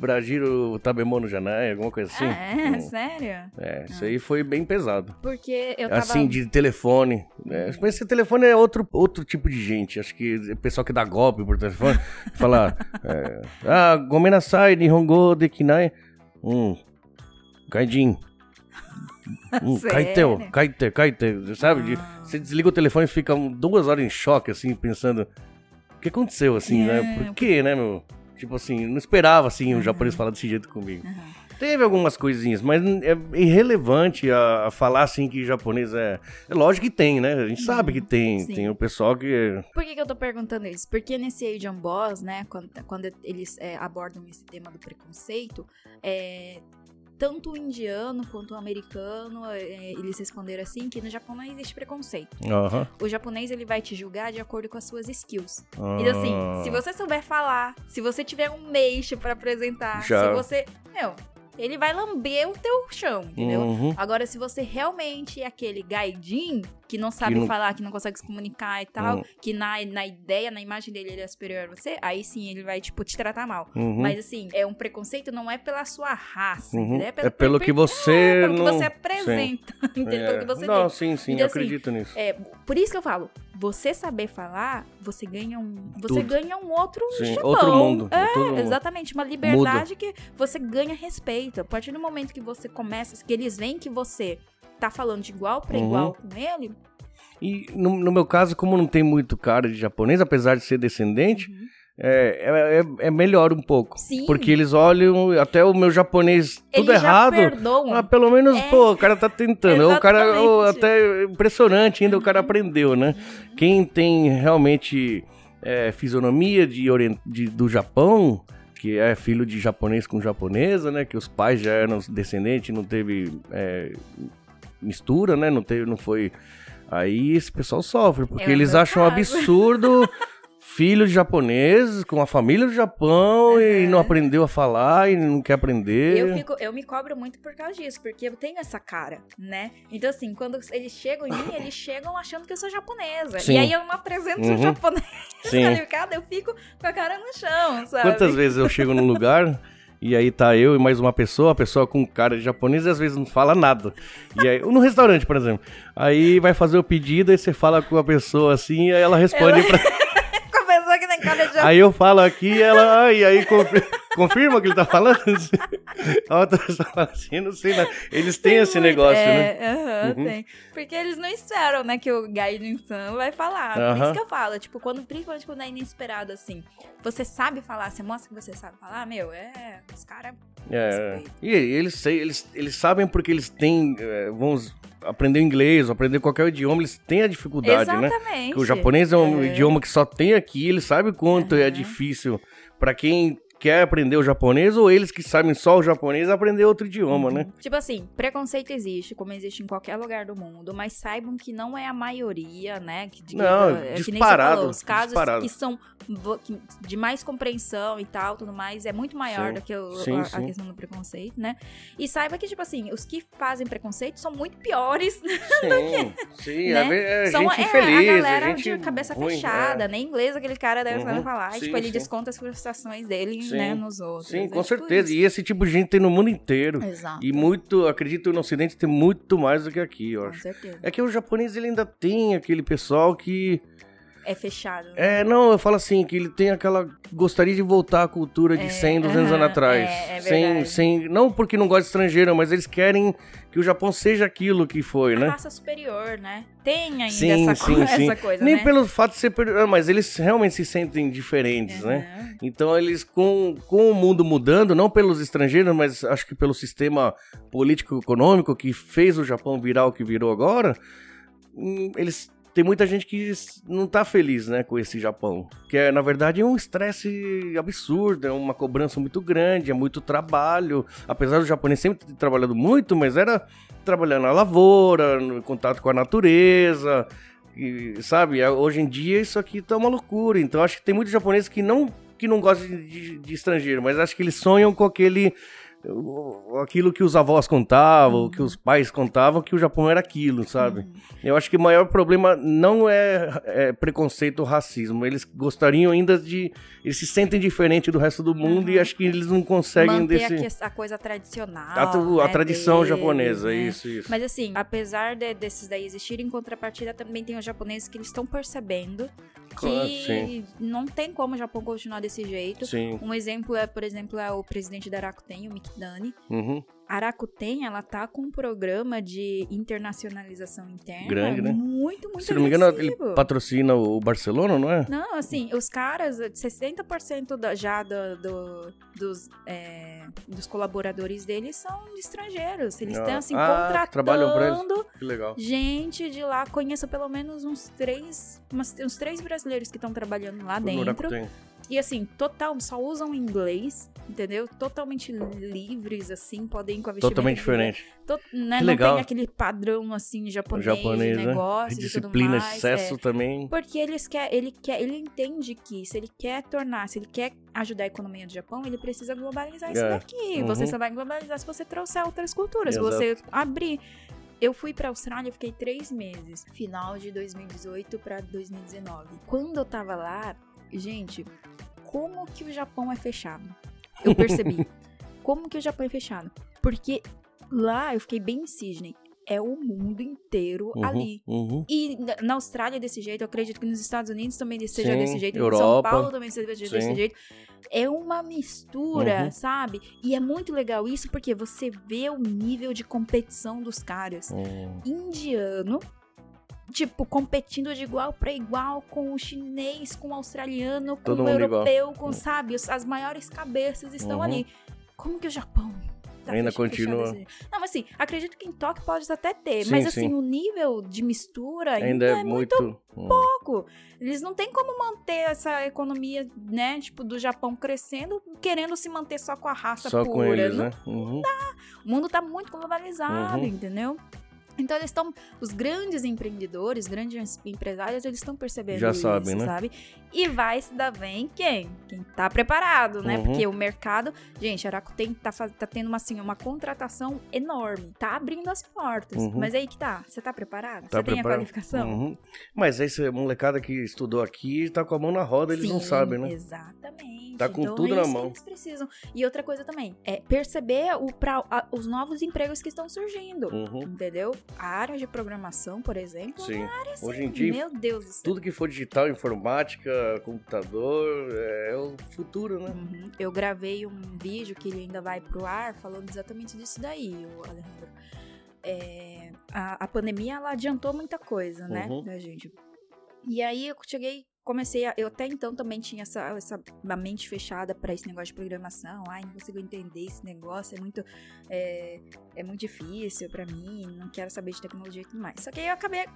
Bragiro Tabemono Janai, alguma coisa assim. ah, é? Hum. Sério? É, isso aí foi bem pesado. Porque eu tava... Assim, de telefone. né? Mas esse telefone é outro, outro tipo de gente. Acho que o pessoal que dá golpe por telefone fala. é, ah, gomenasai, nihongo dekinai. Hum. Gaijin. Sério? kaiteu, kaite, kaite. Sabe? Ah. você desliga o telefone e fica um- duas horas em choque, assim, pensando. O que aconteceu, assim, né? É. Por quê, né, meu? Tipo assim, não esperava, assim, o Uhum. japonês falar desse jeito comigo. Teve algumas coisinhas, mas é irrelevante a, a falar assim que japonês é. É lógico que tem, né? A gente sabe que tem. Sim. Tem o pessoal que. Por que, que eu tô perguntando isso? Porque nesse Age on Boss, né, quando, quando eles é, abordam esse tema do preconceito, é, tanto o indiano quanto o americano, é, eles responderam assim que no Japão não existe preconceito. Aham. O japonês, ele vai te julgar de acordo com as suas skills. Ah. Então, assim, se você souber falar, se você tiver um meixo pra apresentar, Já. se você... Meu, ele vai lamber o teu chão, entendeu? Uhum. Agora, se você realmente é aquele gaidin que não sabe não- falar, que não consegue se comunicar e tal, Hum. que na, na ideia, na imagem dele, ele é superior a você, aí sim ele vai, tipo, te tratar mal. Uhum. Mas assim, é um preconceito não é pela sua raça, Uhum. entendeu? É pelo que você é, pelo não- que você apresenta, entendeu? É. Pelo que você Não, tem. sim, sim, Então, eu assim, acredito nisso. É, por isso que eu falo, você saber falar, você ganha um, você Tudo. ganha um outro Sim, Japão. outro mundo. É, mundo. exatamente, uma liberdade que você ganha respeito. A partir do momento que você começa, que eles veem que você tá falando de igual pra Uhum. igual com ele, E no, no meu caso, como não tem muito cara de japonês, apesar de ser descendente, é, é, é- é melhor um pouco. Uhum. Sim. Porque eles olham até o meu japonês tudo eles errado. perdoam. Ah, pelo menos, É. pô, o cara tá tentando. O cara, o- até impressionante ainda, o cara aprendeu, né? Quem tem realmente é, fisionomia de, de- do Japão, que é filho de japonês com japonesa, né? Que os pais já eram descendentes, não teve é, mistura, né? Não teve, não foi. Aí esse pessoal sofre, porque É eles acham caso. absurdo filho de japoneses com a família do Japão e não aprendeu a falar e não quer aprender. Eu, fico, eu me cobro muito por causa disso, porque eu tenho essa cara, né? Então, assim, quando eles chegam em mim, eles chegam achando que eu sou japonesa. Sim. E aí eu não apresento Uhum. japonês Sim. qualificado, eu fico com a cara no chão, sabe? Quantas vezes eu chego num lugar e aí tá eu e mais uma pessoa, a pessoa com cara de japonês e às vezes não fala nada. E aí, no restaurante, por exemplo. Aí vai fazer o pedido, aí você fala com a pessoa assim, aí ela responde Ela- pra. Japonês. Aí eu falo aqui, ela. Ai, aí. confirma o que ele tá falando? a outra pessoa fala assim, não sei, né? Eles têm Tem esse muito- negócio, é, né? aham, Uhum. tem. Porque eles não esperam, né, que o Gaiden San vai falar. Por Aham. isso que eu falo, tipo, quando, principalmente quando é inesperado, assim, você sabe falar, você mostra que você sabe falar, meu, é, os caras... É. E eles, eles, eles sabem porque eles têm, é, vamos aprender inglês, ou aprender qualquer idioma, eles têm a dificuldade, né? Exatamente. O japonês é um É. idioma que só tem aqui, ele sabe quanto é Aham. difícil pra quem quer aprender o japonês ou eles que sabem só o japonês aprender outro idioma, né? Tipo assim, preconceito existe, como existe em qualquer lugar do mundo, mas saibam que não é a maioria, né? Que, de, Não, é, que nem você disparado, falou, os casos disparado. que são que- de mais compreensão e tal, tudo mais, é muito maior Sim, do que o- sim, a, a sim. questão do preconceito, né? E saiba que, tipo assim, os que fazem preconceito são muito piores, Sim, sim, né? é, ve- é são gente é, infeliz, a galera é gente de cabeça ruim, fechada, é. nem inglês aquele cara deve Uhum, falar. E, sim, tipo, ele sim. desconta as frustrações dele, Sim, né, nos outros. Sim, É com tipo certeza. E esse tipo de gente tem no mundo inteiro. Exato. E muito, acredito, no Ocidente tem muito mais do que aqui, eu Com acho. certeza. É que o japonês ele ainda tem aquele pessoal que. É fechado. né? É, não, eu falo assim, que ele tem aquela. Gostaria de voltar à cultura de É, 100, 200 aham, anos atrás. é, é sem, sem. Não porque não gosta de estrangeiro, mas eles querem que o Japão seja aquilo que foi, né? raça superior, né? Tem ainda Sim, essa, sim, co- sim. essa coisa, Nem né? pelo fato de ser. ah, Mas eles realmente se sentem diferentes, né? Então eles, com, com o mundo mudando, não pelos estrangeiros, mas acho que pelo sistema político-econômico que fez o Japão virar o que virou agora, hum, eles tem muita gente que não tá feliz, né, com esse Japão. Que é, na verdade, é um estresse absurdo, é uma cobrança muito grande, é muito trabalho. Apesar do japonês sempre ter trabalhado muito, mas era trabalhando na lavoura, no contato com a natureza, e, sabe? é- Hoje em dia isso aqui tá uma loucura. Então acho que tem muitos japoneses que não que não gostam de, de- de estrangeiro, mas acho que eles sonham com aquele aquilo que os avós contavam, que os pais contavam, que o Japão era aquilo, sabe? Uhum. Eu acho que o maior problema não é, é preconceito ou racismo. Eles gostariam ainda de. Eles se sentem diferente do resto do mundo e acho que eles não conseguem Manter desse. a, coisa tradicional. A, tu- a né, tradição deles, japonesa, né? isso, isso. Mas assim, apesar de- desses daí existirem, em contrapartida também tem os japoneses que eles estão percebendo Claro, que sim. não tem como o Japão continuar desse jeito. Sim. Um exemplo é, por exemplo, é o presidente da Rakuten, o Mikidani. Uhum. A Rakuten, ela tá com um programa de internacionalização interna Grande, né? muito, muito Se não me engano, ele patrocina o Barcelona, não é? Não, assim, os caras, 60% da, já do, do- dos, é, dos colaboradores deles são de estrangeiros. Eles Ah, estão, assim, ah, pra eles. contratando Que legal. gente de lá. Conheço pelo menos uns três, umas- uns três brasileiros que estão trabalhando lá No dentro. E assim, total, só usam inglês, entendeu? Totalmente livres, assim, podem ir com a vestimenta Totalmente diferente. To- né, não legal. tem aquele padrão, assim, japonês, japonês, de né? negócio tudo Disciplina, mais. excesso é. também. Porque eles quer, ele quer, ele entende que se ele quer tornar, se ele quer ajudar a economia do Japão, ele precisa globalizar isso É. daqui. Uhum. Você só vai globalizar se você trouxer outras culturas, se Exato. você abrir. Eu fui pra Austrália, fiquei três meses, final de 2018 pra 2019. Quando eu tava lá, gente, como que o Japão é fechado? Eu percebi. como que o Japão é fechado? Porque lá eu fiquei bem em Sydney. É o mundo inteiro Uhum, ali. uhum. E na- Austrália é desse jeito, eu acredito que nos Estados Unidos também seja Sim, desse jeito, em São Europa, Paulo também seja desse sim. jeito. É uma mistura, Uhum. sabe? E é muito legal isso porque você vê o nível de competição dos caras. Hum. Indiano, tipo, competindo de igual pra igual com o chinês, com o australiano, com Todo o europeu, com, sabe? os- As maiores cabeças estão Uhum. ali. Como que o Japão tá Ainda continua. Não, mas assim, acredito que em Tóquio pode até ter, Sim, mas assim, sim. o nível de mistura ainda, Ainda é é muito. hum. pouco. Eles não têm como manter essa economia, né, tipo, do Japão crescendo, querendo se manter só com a raça Só pura. com eles, Não- né? Uhum. O mundo tá muito globalizado, Uhum. entendeu? Então eles estão, os grandes empreendedores, grandes empresários, eles estão percebendo Já isso, sabem, né? sabe? E vai se dar bem quem? Quem tá preparado, né? Uhum. Porque o mercado, gente, a Rakuten tá, tá tendo uma, assim, uma contratação enorme, tá abrindo as portas. Uhum. Mas aí que tá, você tá preparado? Tá você tem a qualificação? Uhum. Mas essa molecada que estudou aqui tá com a mão na roda, eles não Sim, sabem, né? Exatamente. Tá com Então, tudo é na isso que mão. Eles precisam. E outra coisa também, é perceber o, pra, a- os novos empregos que estão surgindo. Uhum. Entendeu? A área de programação, por exemplo, Sim. é área assim, Hoje em dia, meu Deus do céu. tudo que for digital, informática, computador, é o futuro, né? Uhum. Eu gravei um vídeo que ele ainda vai pro ar falando exatamente disso daí, Alejandro. É, a, a pandemia ela adiantou muita coisa, né, Uhum. da gente. E aí eu cheguei, comecei a, eu até então também tinha essa, essa uma mente fechada para esse negócio de programação. Ai, não consigo entender esse negócio, é muito é, é muito difícil para mim, não quero saber de tecnologia e tudo mais. Só que aí eu acabei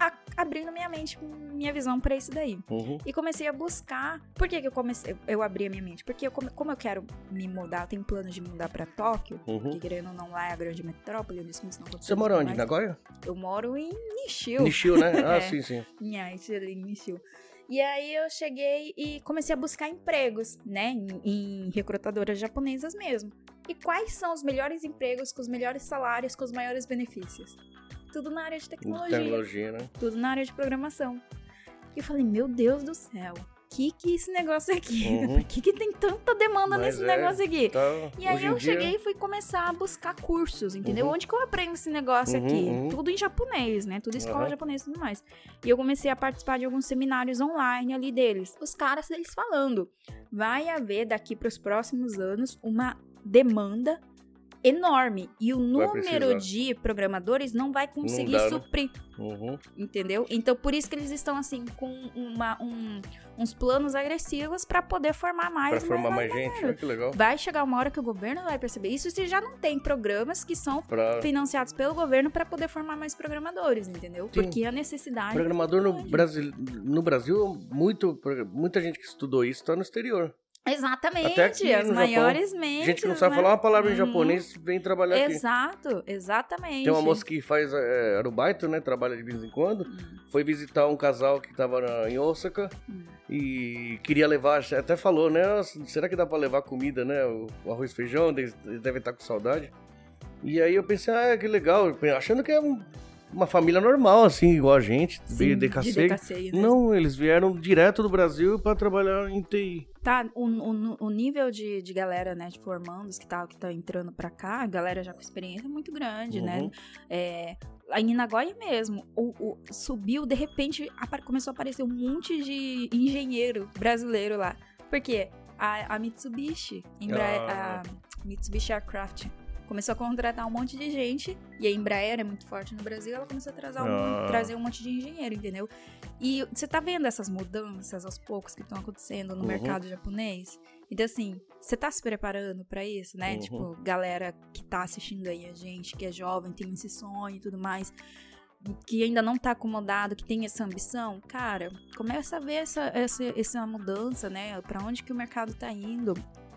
a- abrindo minha mente, minha visão para isso daí. Uhum. E comecei a buscar. Por que, que eu comecei? Eu abri a minha mente? Porque eu como eu quero me mudar, eu tenho planos de mudar pra Tóquio, Uhum. que querendo ou não lá é a grande metrópole, onde isso não. Você mora onde? Nagoya? Eu moro em Nishio. Nishio, né? Ah, É. sim, sim. Em Nishio. E aí eu cheguei e comecei a buscar empregos, né? Em, em recrutadoras japonesas mesmo. E quais são os melhores empregos, com os melhores salários, com os maiores benefícios? Tudo na área de tecnologia Tecnologia, né? tudo na área de programação. E eu falei, meu Deus do céu, que que esse negócio aqui? Uhum. Por que, que tem tanta demanda Mas nesse é, negócio aqui? Tá, E aí eu dia, cheguei e fui começar a buscar cursos, entendeu? Uhum. Onde que eu aprendo esse negócio Uhum, aqui? uhum. Tudo em japonês, né? Tudo escola japonesa e tudo mais. E eu comecei a participar de alguns seminários online ali deles. Os caras, eles falando, vai haver daqui para os próximos anos uma demanda enorme e o número de programadores não vai conseguir dá, né? suprir Uhum. entendeu? Então por isso que eles estão assim com uma, um- uns planos agressivos para poder formar mais, Pra mais, formar mais mais gente, olha que legal. Vai chegar uma hora que o governo vai perceber isso se já não tem programas que são Pra financiados pelo governo para poder formar mais programadores, entendeu? Sim. Porque a necessidade programador no grande. Brasil, no Brasil, muito, muita gente que estudou isso tá no exterior. Exatamente, aqui as no maiores Japão. mentes. gente que não sabe né? falar uma palavra em Uhum. japonês vem trabalhar aqui. Exato, exatamente. Tem uma moça que faz é, arubaito, né? Trabalha de vez em quando. Hum, Foi visitar um casal que tava na- em Osaka hum. e queria levar, até falou, né? Será que dá pra levar comida, né? O, o arroz e feijão, eles eles devem estar com saudade. E aí eu pensei, ah, que legal, achando que é um- uma família normal, assim, igual a gente, Sim, veio de de né? Não, eles vieram direto do Brasil pra trabalhar em TI. Tá, o, o, o nível de, de galera, né, de formandos que tá, que tá entrando pra cá, a galera já com experiência é muito grande, né? Uhum. É, aí em Nagoya mesmo, o, o- subiu, de repente começou a aparecer um monte de engenheiro brasileiro lá. Por quê? A, a Mitsubishi, Embra- Ah. a Mitsubishi Aircraft, começou a contratar um monte de gente, e a Embraer é muito forte no Brasil, ela começou a trazer um, Ah. trazer um monte de engenheiro, entendeu? E você tá vendo essas mudanças aos poucos que estão acontecendo no Uhum. mercado japonês? Então, assim, você tá se preparando pra isso, né? Uhum. Tipo, galera que tá assistindo aí a gente, que é jovem, tem esse sonho e tudo mais, que ainda não tá acomodado, que tem essa ambição, cara, começa a ver essa, essa, essa mudança, né? Pra onde que o mercado tá indo.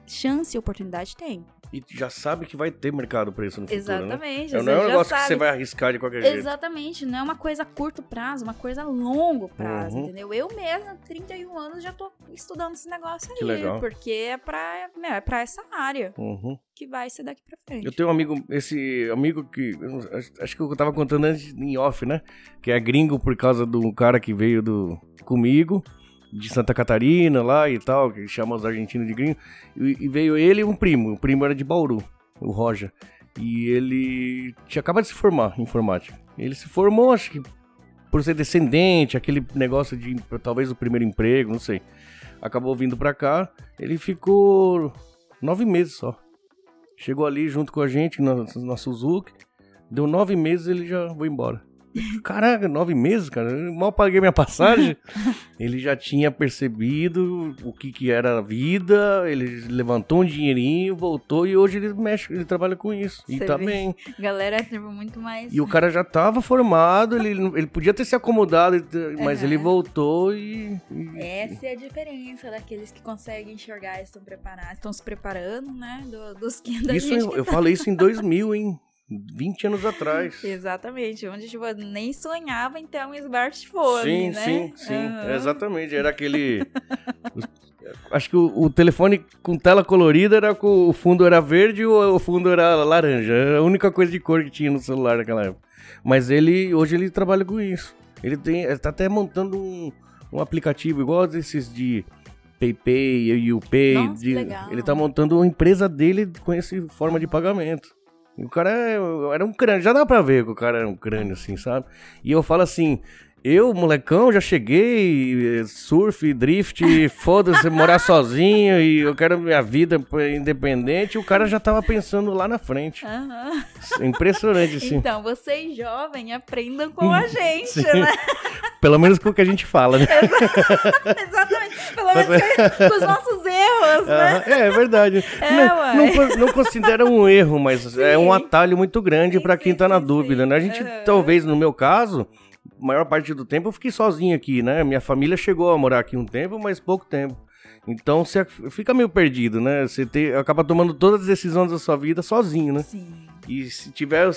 Chance e oportunidade tem. E já sabe que vai ter mercado pra isso no futuro, né? Exatamente. Não você é um negócio que sabe. você vai arriscar de qualquer jeito. Exatamente, não é uma coisa a curto prazo, uma coisa a longo prazo, Uhum. entendeu? Eu mesma, 31 anos, já tô estudando esse negócio aí. Que legal. Porque é pra, meu, é pra essa área Uhum. que vai ser daqui pra frente. Eu tenho um amigo, esse amigo que. não- Acho que eu tava contando antes em off, né? Que é gringo por causa do cara que veio do comigo, de Santa Catarina lá e tal, que chama os argentinos de gringo. E, e veio ele e um primo. O primo era de Bauru, o Roger. E ele tinha acabado de se formar em informática. Ele se formou, acho que por ser descendente, aquele negócio de talvez o primeiro emprego, não sei. Acabou vindo pra cá. Ele ficou nove meses só. Chegou ali junto com a gente na, na Suzuki. Deu nove meses ele já foi embora. Caraca, nove meses, cara. Eu mal paguei minha passagem. ele já tinha percebido o que, que era a vida. Ele levantou um dinheirinho, voltou e hoje ele mexe, ele trabalha com isso. E Você tá vê. bem. Galera, tipo, muito mais. E o cara já tava formado, ele, ele podia ter se acomodado, mas Aham. ele voltou e. e- Essa é a diferença daqueles que conseguem enxergar e estão preparados, estão se preparando, né? do- dos que da Isso eu, eu tá- falei isso em 2000, hein? 20 anos atrás. Exatamente, onde tipo, nem sonhava em ter um smartphone, Sim, né? sim, sim. Aham. Exatamente. Era aquele. Acho que o, o telefone com tela colorida era com o fundo era verde ou o fundo era laranja. Era a única coisa de cor que tinha no celular naquela época. Mas ele hoje ele trabalha com isso. Ele tem, ele tá até montando um, um aplicativo igual desses de PayPay, UPay. Nossa, de- ele tá montando uma empresa dele com essa forma de pagamento. E o cara é- era um crânio, já dá pra ver que o cara era um crânio, assim, sabe? E eu falo assim, eu, molecão, já cheguei, surf, drift, foda-se, morar sozinho e eu quero minha vida independente. O cara já tava pensando lá na frente. Aham. Impressionante, assim. Então, vocês jovens aprendam com a gente, né? Pelo menos com o que a gente fala, né? Exatamente. Pelo menos com os nossos erros, né? É, é verdade. É, não, não, não considera um erro, mas é um atalho muito grande Sim, pra quem sim, tá na sim, dúvida, sim. né? A gente, Aham. talvez, no meu caso, maior parte do tempo eu fiquei sozinho aqui, né? Minha família chegou a morar aqui um tempo, mas pouco tempo. Então você fica meio perdido, né? Você acaba tomando todas as decisões da sua vida sozinho, né? Sim. E se tiver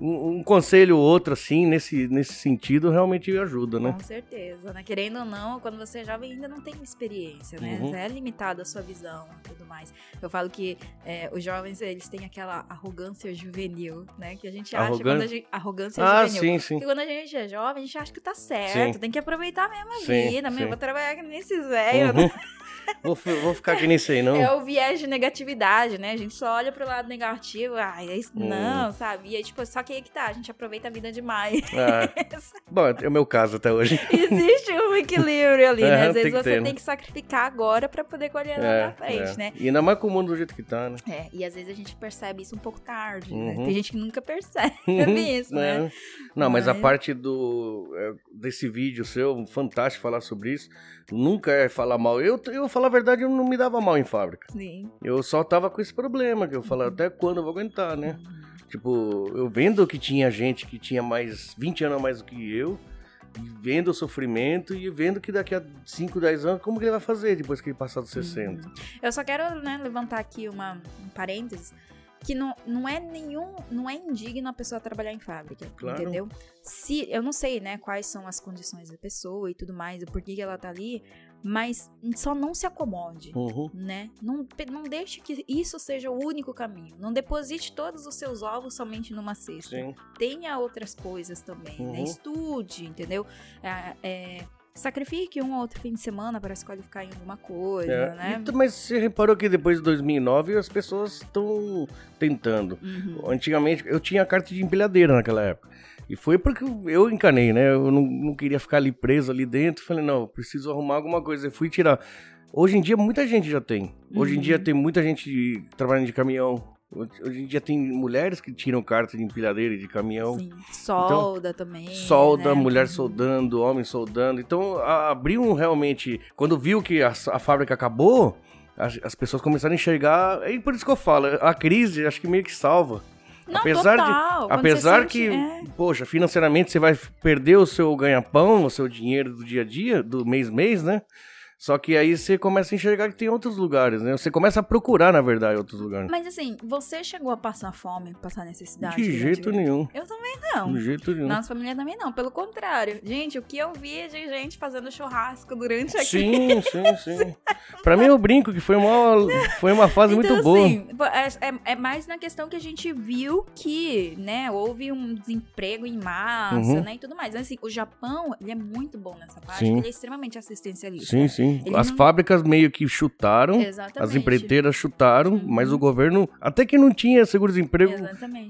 um, um conselho ou outro, assim, nesse, nesse sentido, realmente ajuda, né? Com certeza, né? Querendo ou não, quando você é jovem ainda não tem experiência, né? Uhum. É limitada a sua visão e tudo mais. Eu falo que é, os jovens, eles têm aquela arrogância juvenil, né? Que a gente acha Arrogan- quando a gente... Arrogância Ah, juvenil. sim, sim. Porque quando a gente é jovem, a gente acha que tá certo, Sim. tem que aproveitar mesmo a Sim, vida, meu, sim. vou trabalhar que nem esses velhos, né? Vou, vou ficar aqui nisso aí, não. É o viés de negatividade, né? A gente só olha pro lado negativo, ai, é isso, Hum. não, sabe? E aí, tipo, só que aí que tá, a gente aproveita a vida demais. Ah, bom, é o meu caso até hoje. Existe um equilíbrio ali, né? É, Às vezes você ter, né? tem que sacrificar agora pra poder colher lá É, na frente, é. né? E ainda mais com o mundo do jeito que tá, né? É, e às vezes a gente percebe isso um pouco tarde, Uhum. né? Tem gente que nunca percebe Uhum, isso, né? né? Não, mas a Mas- parte do é, desse vídeo seu, fantástico falar sobre isso. Nunca é falar mal. Eu, eu falar a verdade, eu não me dava mal em fábrica. Sim. Eu só tava com esse problema, que eu falava, até quando eu vou aguentar, né? Tipo, eu vendo que tinha gente que tinha mais 20 anos a mais do que eu, vendo o sofrimento e vendo que daqui a 5, 10 anos, como que ele vai fazer depois que ele passar dos 60? Eu só quero né, levantar aqui uma, um parênteses que não, não é nenhum, não é indigno a pessoa trabalhar em fábrica, Claro. entendeu? Se eu não sei, né, quais são as condições da pessoa e tudo mais, o porquê que ela tá ali, mas só não se acomode. Uhum. Né? Não, não deixe que isso seja o único caminho. Não deposite todos os seus ovos somente numa cesta. Sim. Tenha outras coisas também, né? Uhum. Estude, entendeu? É, é, sacrifique um ou outro fim de semana para se qualificar em alguma coisa, É. né? E- mas você reparou que depois de 2009 as pessoas estão tentando. Uhum. Antigamente, eu tinha carta de empilhadeira naquela época. E foi porque eu encanei, né? Eu não, não queria ficar ali preso ali dentro. Falei, não, preciso arrumar alguma coisa. Eu fui tirar. Hoje em dia, muita gente já tem. Hoje em Uhum. dia, tem muita gente trabalhando de caminhão. Hoje em dia, tem mulheres que tiram carta de empilhadeira e de caminhão. Sim. Solda também. Solda, né? mulher Uhum. soldando, homem soldando. Então, a- abriu um realmente. Quando viu que a, a fábrica acabou, as, as pessoas começaram a enxergar. E por isso que eu falo, a crise acho que meio que salva. Não, apesar de- total. Quando Apesar você que, sente- é. poxa, financeiramente você vai perder o seu ganha-pão, o seu dinheiro do dia a dia, do mês mês, né? Só que aí você começa a enxergar que tem outros lugares, né? Você começa a procurar, na verdade, outros lugares. Mas assim, você chegou a passar fome, passar necessidade? De jeito nenhum. Eu também não. De jeito nenhum. Nossa família também não, pelo contrário. Gente, o que eu vi de gente fazendo churrasco durante aqui. Sim, sim, sim. Pra mim, eu brinco que foi uma, foi uma fase muito então, boa. assim, é, é- é mais na questão que a gente viu que, né, houve um desemprego em massa, Uhum. né, e tudo mais. Assim, o Japão, ele é muito bom nessa parte, Sim. ele é extremamente assistencialista. Sim, sim. Ele As não- fábricas meio que chutaram, Exatamente. as empreiteiras chutaram, Uhum. mas o governo, até que não tinha seguro-desemprego,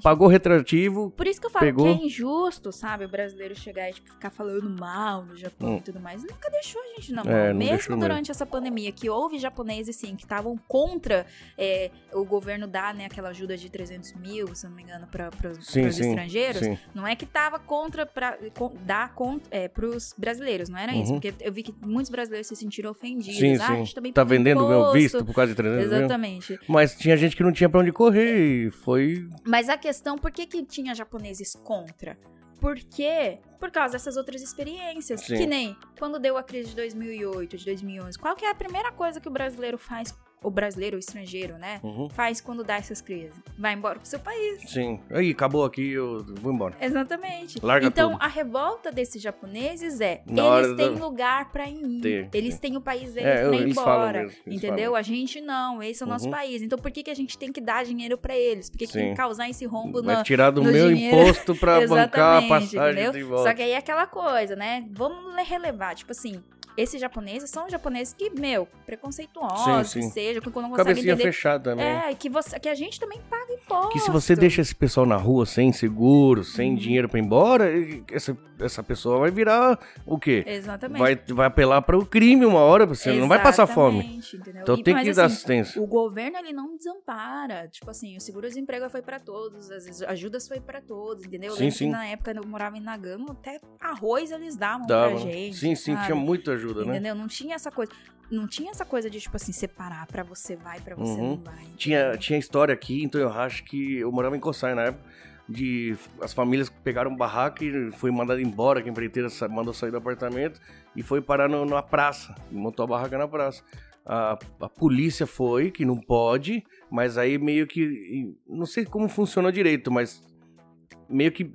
pagou retroativo. Por isso que eu falo Pegou. que é injusto, sabe, o brasileiro chegar e tipo, ficar falando mal do Japão Hum. e tudo mais. Nunca deixou a gente na mão. É, não mesmo deixou mesmo. durante essa pandemia, que houve japoneses, sim, que estavam contra é, o governo dar, né, aquela ajuda de 300 mil, se não me engano, para os estrangeiros. Sim. Não é que tava contra pra, com, dar contra, é, pros brasileiros, não era isso. Uhum. Porque eu vi que muitos brasileiros se sentiram ofendidos. Sim, ah, a sim. gente também Tá vendendo meu imposto. visto por de 300 mil. Exatamente. Mas tinha gente que não tinha pra onde correr e foi. Mas a questão, por que, que tinha japoneses contra? Porque, por causa dessas outras experiências. Sim. Que nem quando deu a crise de 2008, de 2011. Qual que é a primeira coisa que o brasileiro faz, o brasileiro, o estrangeiro, né? Uhum. Faz quando dá essas crises? Vai embora pro seu país. Sim. Aí, acabou aqui, eu vou embora. Exatamente. Larga então, tudo. a revolta desses japoneses é, Na eles têm da- lugar pra ir. Ter, eles têm o país deles É, pra ir embora. mesmo, entendeu? falam. A gente não, esse é o nosso Uhum. país. Então, por que, que a gente tem que dar dinheiro pra eles? Por que, que tem Sim. que causar esse rombo Vai na, tirar do no meu dinheiro. imposto pra bancar a passagem entendeu? de volta. Só que aí é aquela coisa, né? Vamos le- relevar, tipo assim, esses japoneses são japoneses que, meu, preconceituosos, Sim, sim. que seja, que não conseguem entender. fechada também. É, que, você, que a gente também paga imposto. Que se você deixa esse pessoal na rua sem seguro, sem Uhum. dinheiro pra ir embora, essa, essa pessoa vai virar o quê? Exatamente. Vai, vai apelar para o crime uma hora, você não vai passar fome. Exatamente, entendeu? Então E- tem mas, que dar assim, assistência. O governo, ele não desampara. Tipo assim, o seguro-desemprego foi pra todos, as ajudas foi pra todos, entendeu? Eu Sim, sim. que na época eu morava em Nagano, até arroz eles davam Dava. pra gente. sim, sim, sabe? tinha muita ajuda, né? Entendeu? Não tinha essa coisa. Não tinha essa coisa de, tipo assim, separar pra você vai, pra você Uhum. não vai. Tinha, entendeu? tinha história aqui, então eu acho que eu morava em Coçai na época, de as famílias pegaram um barraco e foi mandado embora, que a empreiteira mandou sair do apartamento e foi parar no- na praça, montou a barraca na praça. A, a polícia foi, que não pode, mas aí meio que, não sei como funcionou direito, mas meio que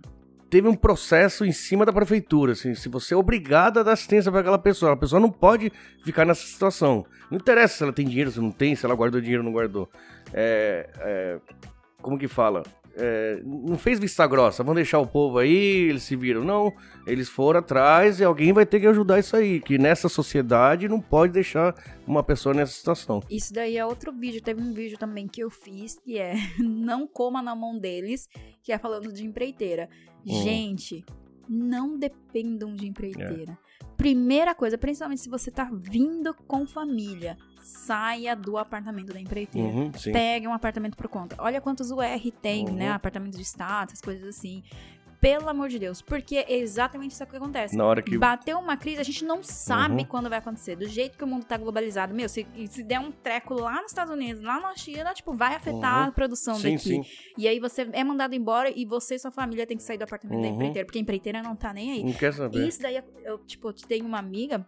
teve um processo em cima da prefeitura, assim, se você é obrigado a dar assistência para aquela pessoa, a pessoa não pode ficar nessa situação. Não interessa se ela tem dinheiro, se não tem, se ela guardou dinheiro ou não guardou. É, é, como que fala? É, não fez vista grossa, vão deixar o povo aí, eles se viram. Não, eles foram atrás e alguém vai ter que ajudar isso aí. Que nessa sociedade não pode deixar uma pessoa nessa situação. Isso daí é outro vídeo. Teve um vídeo também que eu fiz que é Não coma na mão deles, que é falando de empreiteira. Hum. Gente, não dependam de empreiteira. É. Primeira coisa, principalmente se você tá vindo com família, saia do apartamento da empreiteira. Uhum. Pegue um apartamento por conta. Olha quantos UR tem, Uhum. né? Apartamento de status, coisas assim. Pelo amor de Deus. Porque é exatamente isso que acontece. Na hora que. Bateu uma crise, a gente não sabe Uhum. quando vai acontecer. Do jeito que o mundo tá globalizado. Meu, se, se der um treco lá nos Estados Unidos, lá na China, tipo, vai afetar Uhum. a produção Sim, daqui. sim. E aí você é mandado embora e você e sua família tem que sair do apartamento da Uhum. empreiteira. Porque a empreiteira não tá nem aí. Não quer saber. Isso daí, eu, tipo, tenho uma amiga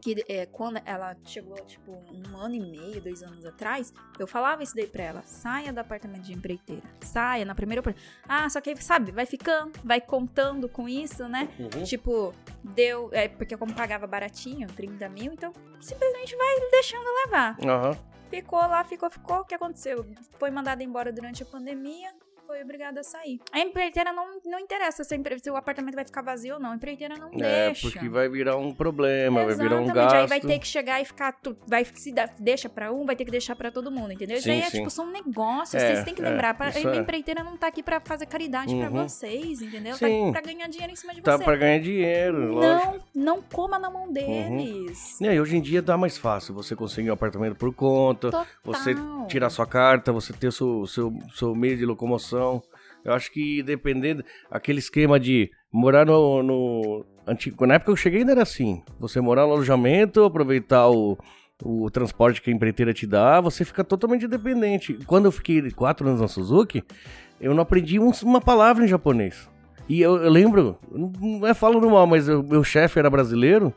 que é, quando ela chegou, tipo, um ano e meio, dois anos atrás, eu falava isso daí pra ela, saia do apartamento de empreiteira, saia na primeira oportunidade. Ah, só que sabe, vai ficando, vai contando com isso, né? Uhum. Tipo, deu, é, porque como pagava baratinho, 30 mil, então simplesmente vai deixando levar. Aham. Ficou lá, ficou, ficou, o que aconteceu? Foi mandada embora durante a pandemia, foi obrigada a sair. A empreiteira não, não interessa se, se o apartamento vai ficar vazio ou não. A empreiteira não É, deixa. porque vai virar um problema, vai virar um Exatamente, gasto. Aí vai ter que chegar e ficar. tu- vai se dá- deixa pra um, vai ter que deixar pra todo mundo, entendeu? Isso Sim, aí é sim. tipo, são negócios, É, vocês têm que é, lembrar. pra- isso a é. empreiteira não tá aqui pra fazer caridade pra Uhum. vocês, entendeu? Sim. Tá pra ganhar dinheiro em cima de Tá você. pra ganhar dinheiro, lógico. Uhum. Não, não coma na mão deles. É, e hoje em dia dá mais fácil você conseguir um apartamento por conta, Total. você tirar sua carta, você ter o seu, seu, seu meio de locomoção. Eu acho que dependendo, aquele esquema de morar no, no antigo, na época que eu cheguei ainda era assim, você morar no alojamento, aproveitar o, o transporte que a empreiteira te dá, você fica totalmente dependente. Quando eu fiquei quatro anos na Suzuki, eu não aprendi um- uma palavra em japonês. E eu, eu lembro, não é falando mal, mas o meu chefe era brasileiro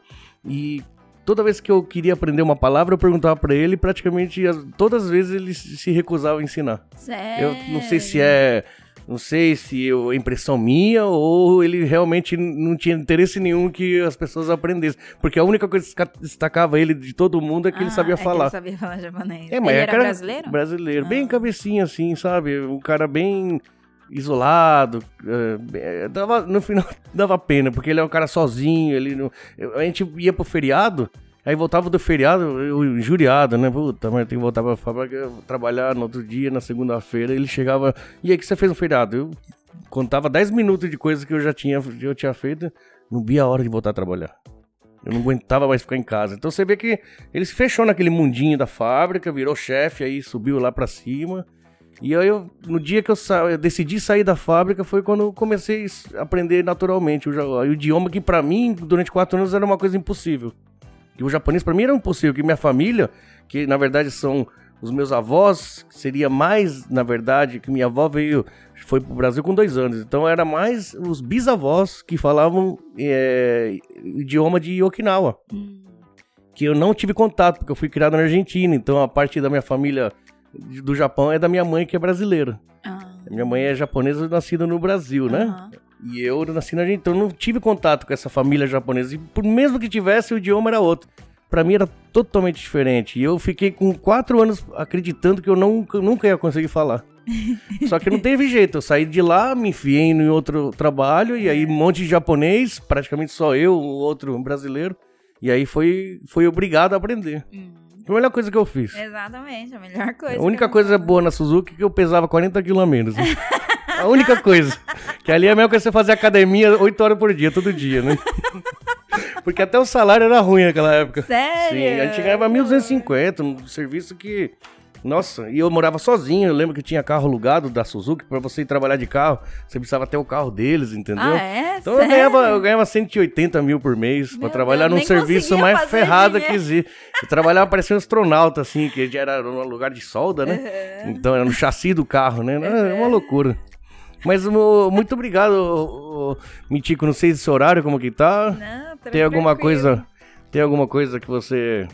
e toda vez que eu queria aprender uma palavra, eu perguntava pra ele e praticamente as- todas as vezes ele se recusava a ensinar. Sério. Eu não sei se é. Não sei se é impressão minha ou ele realmente não tinha interesse nenhum que as pessoas aprendessem. Porque a única coisa que destacava ele de todo mundo é que ele Ah, sabia é falar. ele sabia falar japonês. É, mas ele é era cara- brasileiro? Brasileiro. Bem Ah. cabecinha, assim, sabe? Um cara bem isolado. é, dava, no final dava pena, porque ele é um cara sozinho. Ele não, a gente ia pro feriado, aí voltava do feriado, eu injuriado, né? Puta, mas tem que voltar pra fábrica, trabalhar no outro dia, na segunda-feira. Ele chegava, e aí, que você fez no feriado? Eu contava 10 minutos de coisas que eu já tinha, eu tinha feito, não via a hora de voltar a trabalhar. Eu não aguentava mais ficar em casa. Então você vê que ele se fechou naquele mundinho da fábrica, virou chefe, aí subiu lá pra cima. E aí, eu, no dia que eu, sa- eu decidi sair da fábrica, foi quando eu comecei a aprender naturalmente o, o idioma que pra mim, durante quatro anos, era uma coisa impossível. E o japonês pra mim era impossível, que minha família, que na verdade são os meus avós, seria mais, na verdade, que minha avó veio, foi pro Brasil com dois anos. Então era mais os bisavós que falavam é, idioma de Okinawa Hum. que eu não tive contato, porque eu fui criado na Argentina, então a parte da minha família do Japão é da minha mãe, que é brasileira. Ah. Minha mãe é japonesa, nascida no Brasil, né? Aham. E eu nasci na Argentina, então eu não tive contato com essa família japonesa. E por mesmo que tivesse, o idioma era outro. Pra mim era totalmente diferente. E eu fiquei com quatro anos acreditando que eu nunca, nunca ia conseguir falar. Só que não teve jeito. Eu saí de lá, me enfiei em outro trabalho, e aí um monte de japonês, praticamente só eu, o outro brasileiro. E aí foi, foi obrigado a aprender. Hum, Foi a melhor coisa que eu fiz. exatamente, a melhor coisa. A única coisa boa na Suzuki é que eu pesava 40 quilos a menos. A única coisa. Que ali é coisa que você fazer academia 8 horas por dia, todo dia, né? Porque até o salário era ruim naquela época. Sério? Sim, a gente ganhava 1.250, um serviço que. Nossa, e eu morava sozinho. Eu lembro que tinha carro alugado da Suzuki. Pra você ir trabalhar de carro, você precisava ter o carro deles, entendeu? Ah, é? Então eu ganhava, eu ganhava 180 mil por mês pra Meu trabalhar Deus, num serviço mais ferrado que existe. Eu trabalhava parecendo um astronauta, assim, que já era num lugar de solda, né? Então era no chassi do carro, né? É uma loucura. Mas muito obrigado, Mitico. Não sei esse horário como que tá. Não, Tem alguma coisa. Tem alguma coisa que você.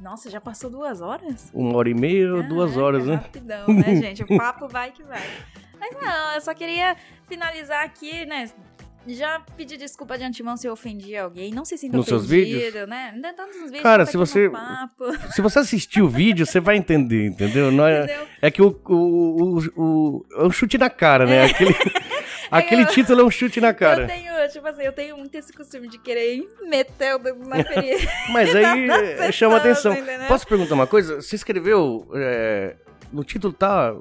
Nossa, já passou duas horas? Uma hora e meia ou duas Caraca, horas, né? Rapidão, né, gente? O papo vai que vai. Mas não, eu só queria finalizar aqui, né? Já pedi desculpa de antemão se eu ofendi alguém. Não se sinta Nos seus vídeos? né? Tá nos vídeos. Cara, tá se você- papo, Se você assistir o vídeo, você vai entender, entendeu? Não é, entendeu? é que o, o, o, o- É um chute na cara, né? Aquele, aquele título é um chute na Eu cara. tenho, tipo assim, eu tenho muito esse costume de querer meter o dedo na ferida. Mas aí é, acessando, chama atenção. entendeu? Posso perguntar uma coisa? Você escreveu. é, no título tá.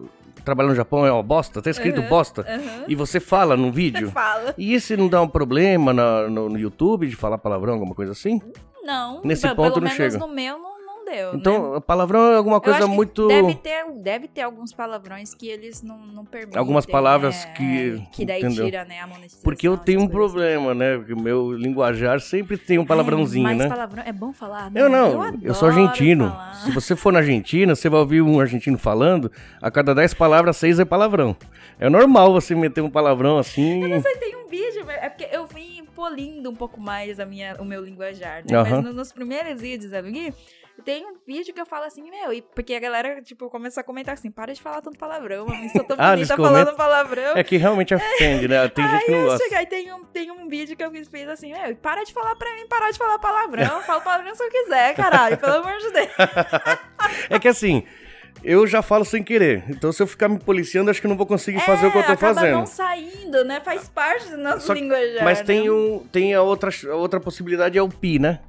Trabalhar no Japão é uma bosta? Tá escrito Uhum, bosta? uhum. E você fala no vídeo? Fala. E esse não dá um problema na- no, no YouTube de falar palavrão, alguma coisa assim? Não, Nesse ponto pelo não menos chega. no meu não, não deu. né? Então, palavrão é alguma Eu coisa muito. Deve ter, deve ter alguns palavrões que eles não, não permitem. Algumas palavras né? que- É, Que daí entendeu? tira, né, a monetização. Porque eu tenho um essas coisas assim. problema, né? Porque o meu linguajar sempre tem um palavrãozinho, Mas né? palavrão é bom falar? Eu né? não, eu, sou adoro argentino. falar. Se você for na Argentina, você vai ouvir um argentino falando, a cada 10 palavras, 6 é palavrão. É normal você meter um palavrão assim. Você tem um vídeo, é porque eu vim polindo um pouco mais a minha, o meu linguajar, né? Aham. Mas no- nos primeiros vídeos ali, tem um vídeo que eu falo assim, meu, e porque a galera, tipo, começa a comentar assim, para de falar tanto palavrão, mano, sou tão Ah, bonita comentam? falando palavrão. É que realmente ofende, né? Tem gente que não gosta. cheguei, tem um, tem um vídeo que eu fiz, assim, meu, para de falar pra mim, parar de falar palavrão, fala palavrão se eu quiser, caralho, pelo amor de Deus. É que assim, eu já falo sem querer. Então se eu ficar me policiando, acho que não vou conseguir fazer o que eu tô É, acaba fazendo. não saindo, né? Faz parte do nosso Só linguajar. Mas né? tem, um, tem a, outra, a outra possibilidade, é o pi, né?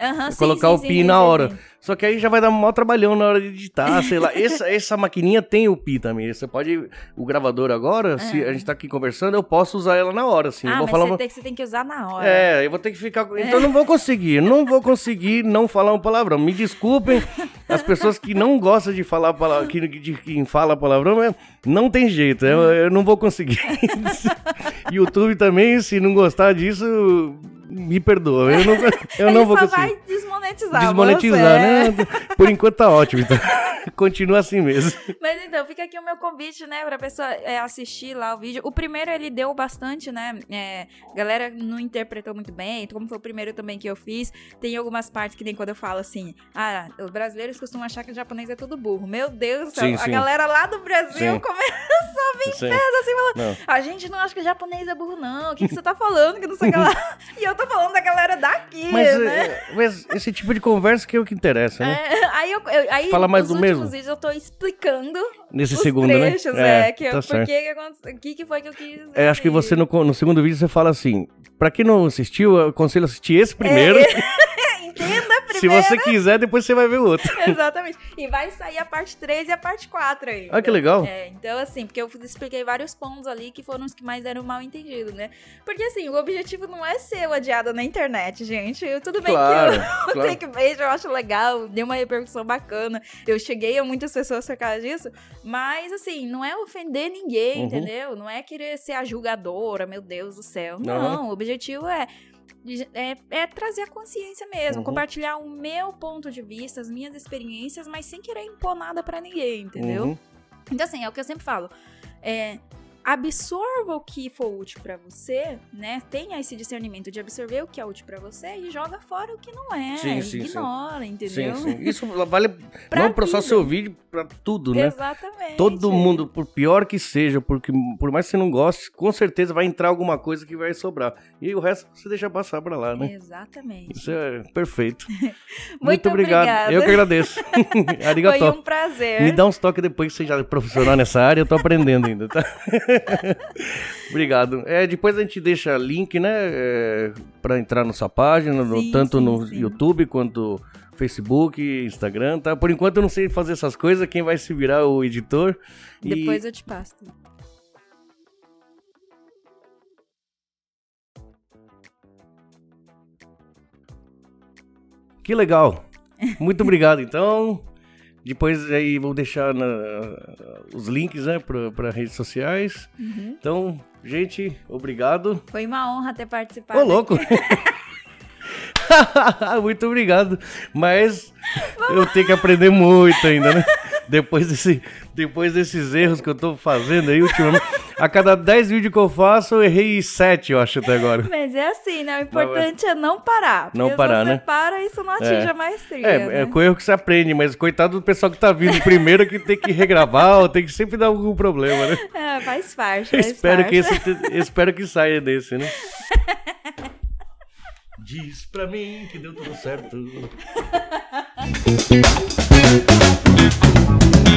Aham, sim, colocar sim, o pi sim, na hora. Só que aí já vai dar um maior trabalhão na hora de editar, sei lá. Essa, essa maquininha tem o pi também. Você pode. O gravador agora, se a gente tá aqui conversando, eu posso usar ela na hora, assim. eu Ah, vou mas falar. você uma- tem, você tem que usar na hora. É, eu vou ter que ficar. Então eu não vou conseguir, não vou conseguir não falar um palavrão. Me desculpem as pessoas que não gostam de falar palavrão, que, de quem fala palavrão, mas não tem jeito, eu, eu não vou conseguir. YouTube também, se não gostar disso, me perdoa. Eu não, eu não vou só conseguir. vai desmonetizar. Desmonetizar, você. né? Por enquanto tá ótimo, então. Continua assim mesmo. Mas então, fica aqui o meu convite, né, pra pessoa é, assistir lá o vídeo. O primeiro ele deu bastante, né? É, a galera não interpretou muito bem. Como foi o primeiro também que eu fiz, tem algumas partes que nem quando eu falo assim: ah, os brasileiros costumam achar que o japonês é tudo burro. Meu Deus do céu, Sim, a sim. galera lá do Brasil Sim. começou a vir pesa assim, falando: Não. a gente não acha que o japonês é burro, não. O que, que você tá falando? Que não sei o que lá. e eu tô falando da galera daqui, Mas, né? é, mas esse tipo de conversa que é o que interessa, né? É, aí eu, eu- aí Fala mais do mesmo. vídeos eu tô explicando Nesse segundo, trechos, né? é, que eu, tá por certo. que que que, foi que eu quis dizer. É, acho que você no, no segundo vídeo você fala assim: pra quem não assistiu, eu aconselho assistir esse primeiro. Se você quiser, depois você vai ver o outro. Exatamente. E vai sair a parte 3 e a parte 4 aí. Ah, que legal. É, então assim, porque eu expliquei vários pontos ali que foram os que mais deram mal entendido, né? Porque assim, o objetivo não é ser odiada na internet, gente. Eu- tudo bem Claro, que eu, claro. o clickbait eu acho legal, deu uma repercussão bacana. Eu cheguei a muitas pessoas por causa disso, mas assim, não é ofender ninguém, Uhum. entendeu? Não é querer ser a julgadora, meu Deus do céu. Uhum. Não, o objetivo é é, é trazer a consciência mesmo, Uhum. compartilhar o meu ponto de vista, as minhas experiências, mas sem querer impor nada pra ninguém, entendeu? Uhum. Então, assim, é o que eu sempre falo. É, absorva o que for útil pra você, né? Tenha esse discernimento de absorver o que é útil pra você e joga fora o que não é. Sim, sim, sim. Ignora, entendeu? Sim, sim. Isso vale Pra não para só seu vídeo, pra tudo, né? Exatamente. Todo mundo, por pior que seja, porque por mais que você não goste, com certeza vai entrar alguma coisa que vai sobrar. E o resto você deixa passar pra lá, né? Exatamente. Isso é perfeito. Muito obrigada. Eu que agradeço. Foi Arigato. um prazer. Me dá uns toques depois que você já é profissional nessa área, eu tô aprendendo ainda, tá? Obrigado. É, depois a gente deixa link, né, é, para entrar na sua página, no- Sim, tanto sim, no sim. YouTube quanto Facebook, Instagram, tá? Por enquanto eu não sei fazer essas coisas, quem vai se virar o editor. E- Depois eu te passo. Que legal. Muito obrigado. Então, depois aí vou deixar na- os links, né, para redes sociais. Uhum. Então, gente, obrigado. Foi uma honra ter participado. Ô, louco! muito obrigado. Mas eu tenho que aprender muito ainda, né? Depois, desse, depois desses erros que eu tô fazendo aí ultimamente. A cada 10 vídeos que eu faço, eu errei 7, eu acho, até agora. Mas é assim, né? O importante é não parar. Não parar, se você né? para, isso não atinge É. a maestria. É, né? é com erro que você aprende, mas coitado do pessoal que tá vindo primeiro que tem que regravar, ou tem que sempre dar algum problema, né? É, faz parte. Faz espero parte. que, esse, espero que saia desse, né? Diz pra mim que deu tudo certo. Thank you.